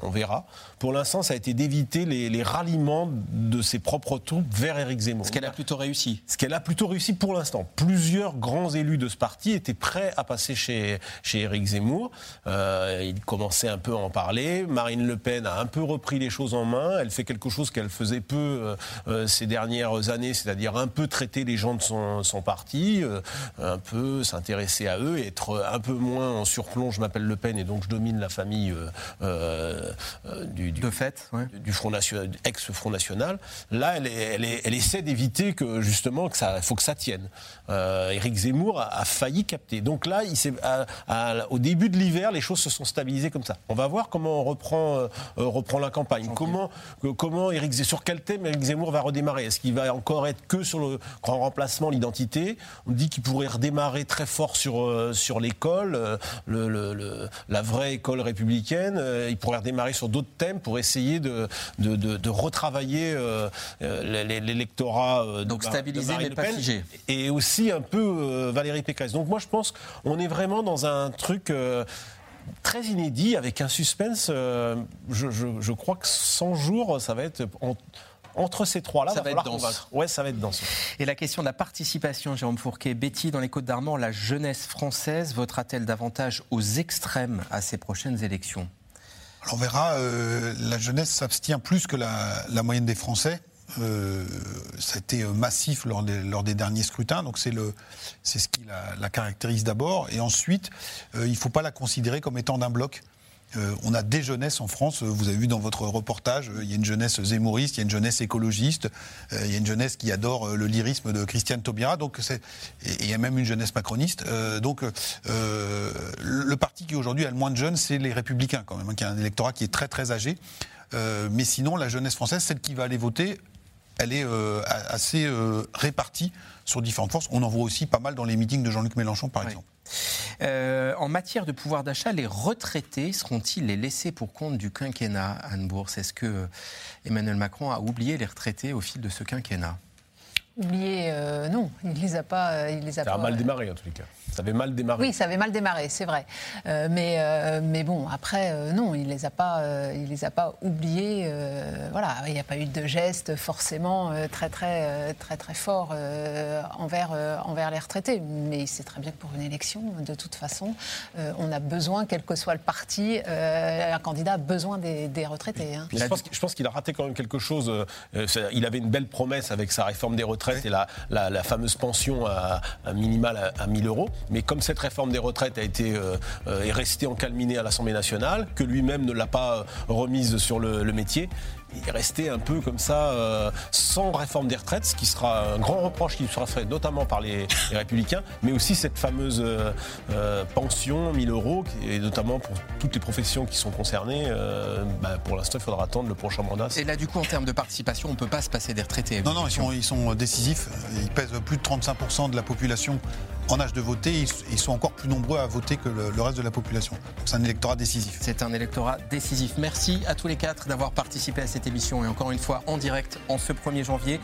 on verra, pour l'instant, ça a été d'éviter les, ralliements de ses propres troupes vers Éric Zemmour. Ce qu'elle a plutôt réussi. Ce qu'elle a plutôt réussi pour l'instant. Plusieurs grands élus de ce parti étaient prêts à passer chez, chez Éric Zemmour. Euh, il commençait un peu à en parler. Marine Le Pen a un peu repris les choses en main. Elle fait quelque chose qu'elle faisait peu euh, euh, ces dernières années, c'est-à-dire un peu traiter les gens de son, son parti, un peu s'intéresser à eux et être un peu moins en surplomb. Je m'appelle Le Pen et donc je domine la famille du, de fait, du Front National, ex-Front National. Là, elle, elle, essaie d'éviter que justement que ça, faut que ça tienne. Euh, Éric Zemmour a, failli capter. Donc là, il au début de l'hiver, les choses se sont stabilisées comme ça. On va voir comment on reprend, euh, reprend la campagne. Comment, comment Éric, sur quel thème Éric Zemmour va redémarrer? Est-ce qu'il va encore être que sur le grand remplacement, l'identité? On dit qu'il pourrait redémarrer très fort sur, euh, sur l'école, euh, le, la vraie école républicaine. Il pourrait redémarrer sur d'autres thèmes pour essayer de, de, retravailler euh, euh, l'électorat. Euh, Donc stabiliser mais pas figé. Et aussi un peu Valérie Pécresse. Donc moi je pense qu'on est vraiment dans un truc très inédit avec un suspense. je, crois que 100 jours, ça va être. entre ces trois-là, ça va, être dense. Ouais, ça va être dense. Et la question de la participation, Jérôme Fourquet, Betty, dans les Côtes d'Armor, la jeunesse française votera-t-elle davantage aux extrêmes à ces prochaines élections? On verra, euh, la jeunesse s'abstient plus que la, moyenne des Français. Euh, ça a été euh, massif lors des, derniers scrutins, donc c'est ce qui la caractérise d'abord. Et ensuite, il ne faut pas la considérer comme étant d'un bloc. Euh, on a des jeunesses en France. Vous avez vu dans votre reportage, euh, il y a une jeunesse zémouriste, il y a une jeunesse écologiste, euh, il y a une jeunesse qui adore le lyrisme de Christiane Taubira. Donc et il y a même une jeunesse macroniste. donc le parti qui aujourd'hui a le moins de jeunes, c'est les Républicains quand même, hein, qui a un électorat qui est très très âgé. mais sinon, la jeunesse française, celle qui va aller voter, elle est assez répartie sur différentes forces. On en voit aussi pas mal dans les meetings de Jean-Luc Mélenchon, par exemple. Euh, en matière de pouvoir d'achat, les retraités seront-ils les laissés pour compte du quinquennat, Anne Bourse? Est-ce que Emmanuel Macron a oublié les retraités au fil de ce quinquennat? Oublié, euh, non, il les a pas. Euh, il les a ça a mal démarré en tous les cas. Ça avait mal démarré. Oui, ça avait mal démarré, c'est vrai. Euh, mais, mais bon, après, non, il les a pas, il les a pas oubliés. voilà, il n'y a pas eu de geste forcément très très très très fort envers envers les retraités. Mais c'est très bien que pour une élection, de toute façon, on a besoin, quel que soit le parti, un candidat a besoin des, retraités. Hein. Je pense qu'il a raté quand même quelque chose. il avait une belle promesse avec sa réforme des retraites et la, la, fameuse pension à, minimale à, 1000 euros. Mais comme cette réforme des retraites a été euh, euh, est restée encalminée à l'Assemblée nationale, que lui-même ne l'a pas remise sur le métier, il est resté un peu comme ça, euh, sans réforme des retraites, ce qui sera un grand reproche qui sera fait notamment par les, Républicains, mais aussi cette fameuse euh, euh, pension 1000 euros, et notamment pour toutes les professions qui sont concernées. Bah, pour l'instant, il faudra attendre le prochain mandat. Et là, du coup, en termes de participation, on ne peut pas se passer des retraités. Non, non, ils sont, ils sont décisifs. Ils pèsent plus de 35% de la population en âge de voter, ils sont encore plus nombreux à voter que le, reste de la population. c'est un électorat décisif. C'est un électorat décisif. Merci à tous les quatre d'avoir participé à émission et encore une fois en direct en ce 1er janvier.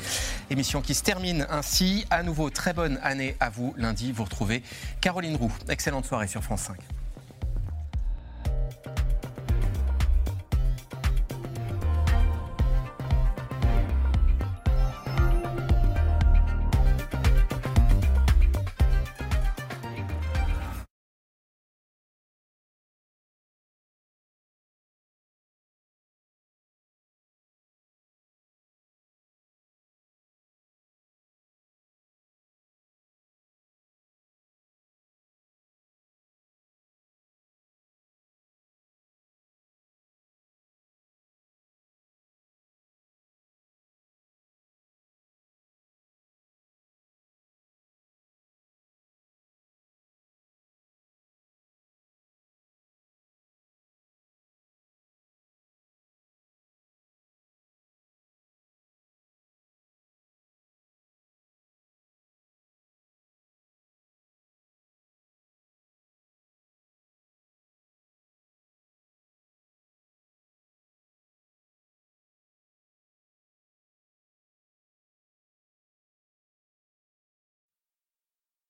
Émission qui se termine ainsi. À nouveau, très bonne année à vous. Lundi, vous retrouvez Caroline Roux. Excellente soirée sur France 5.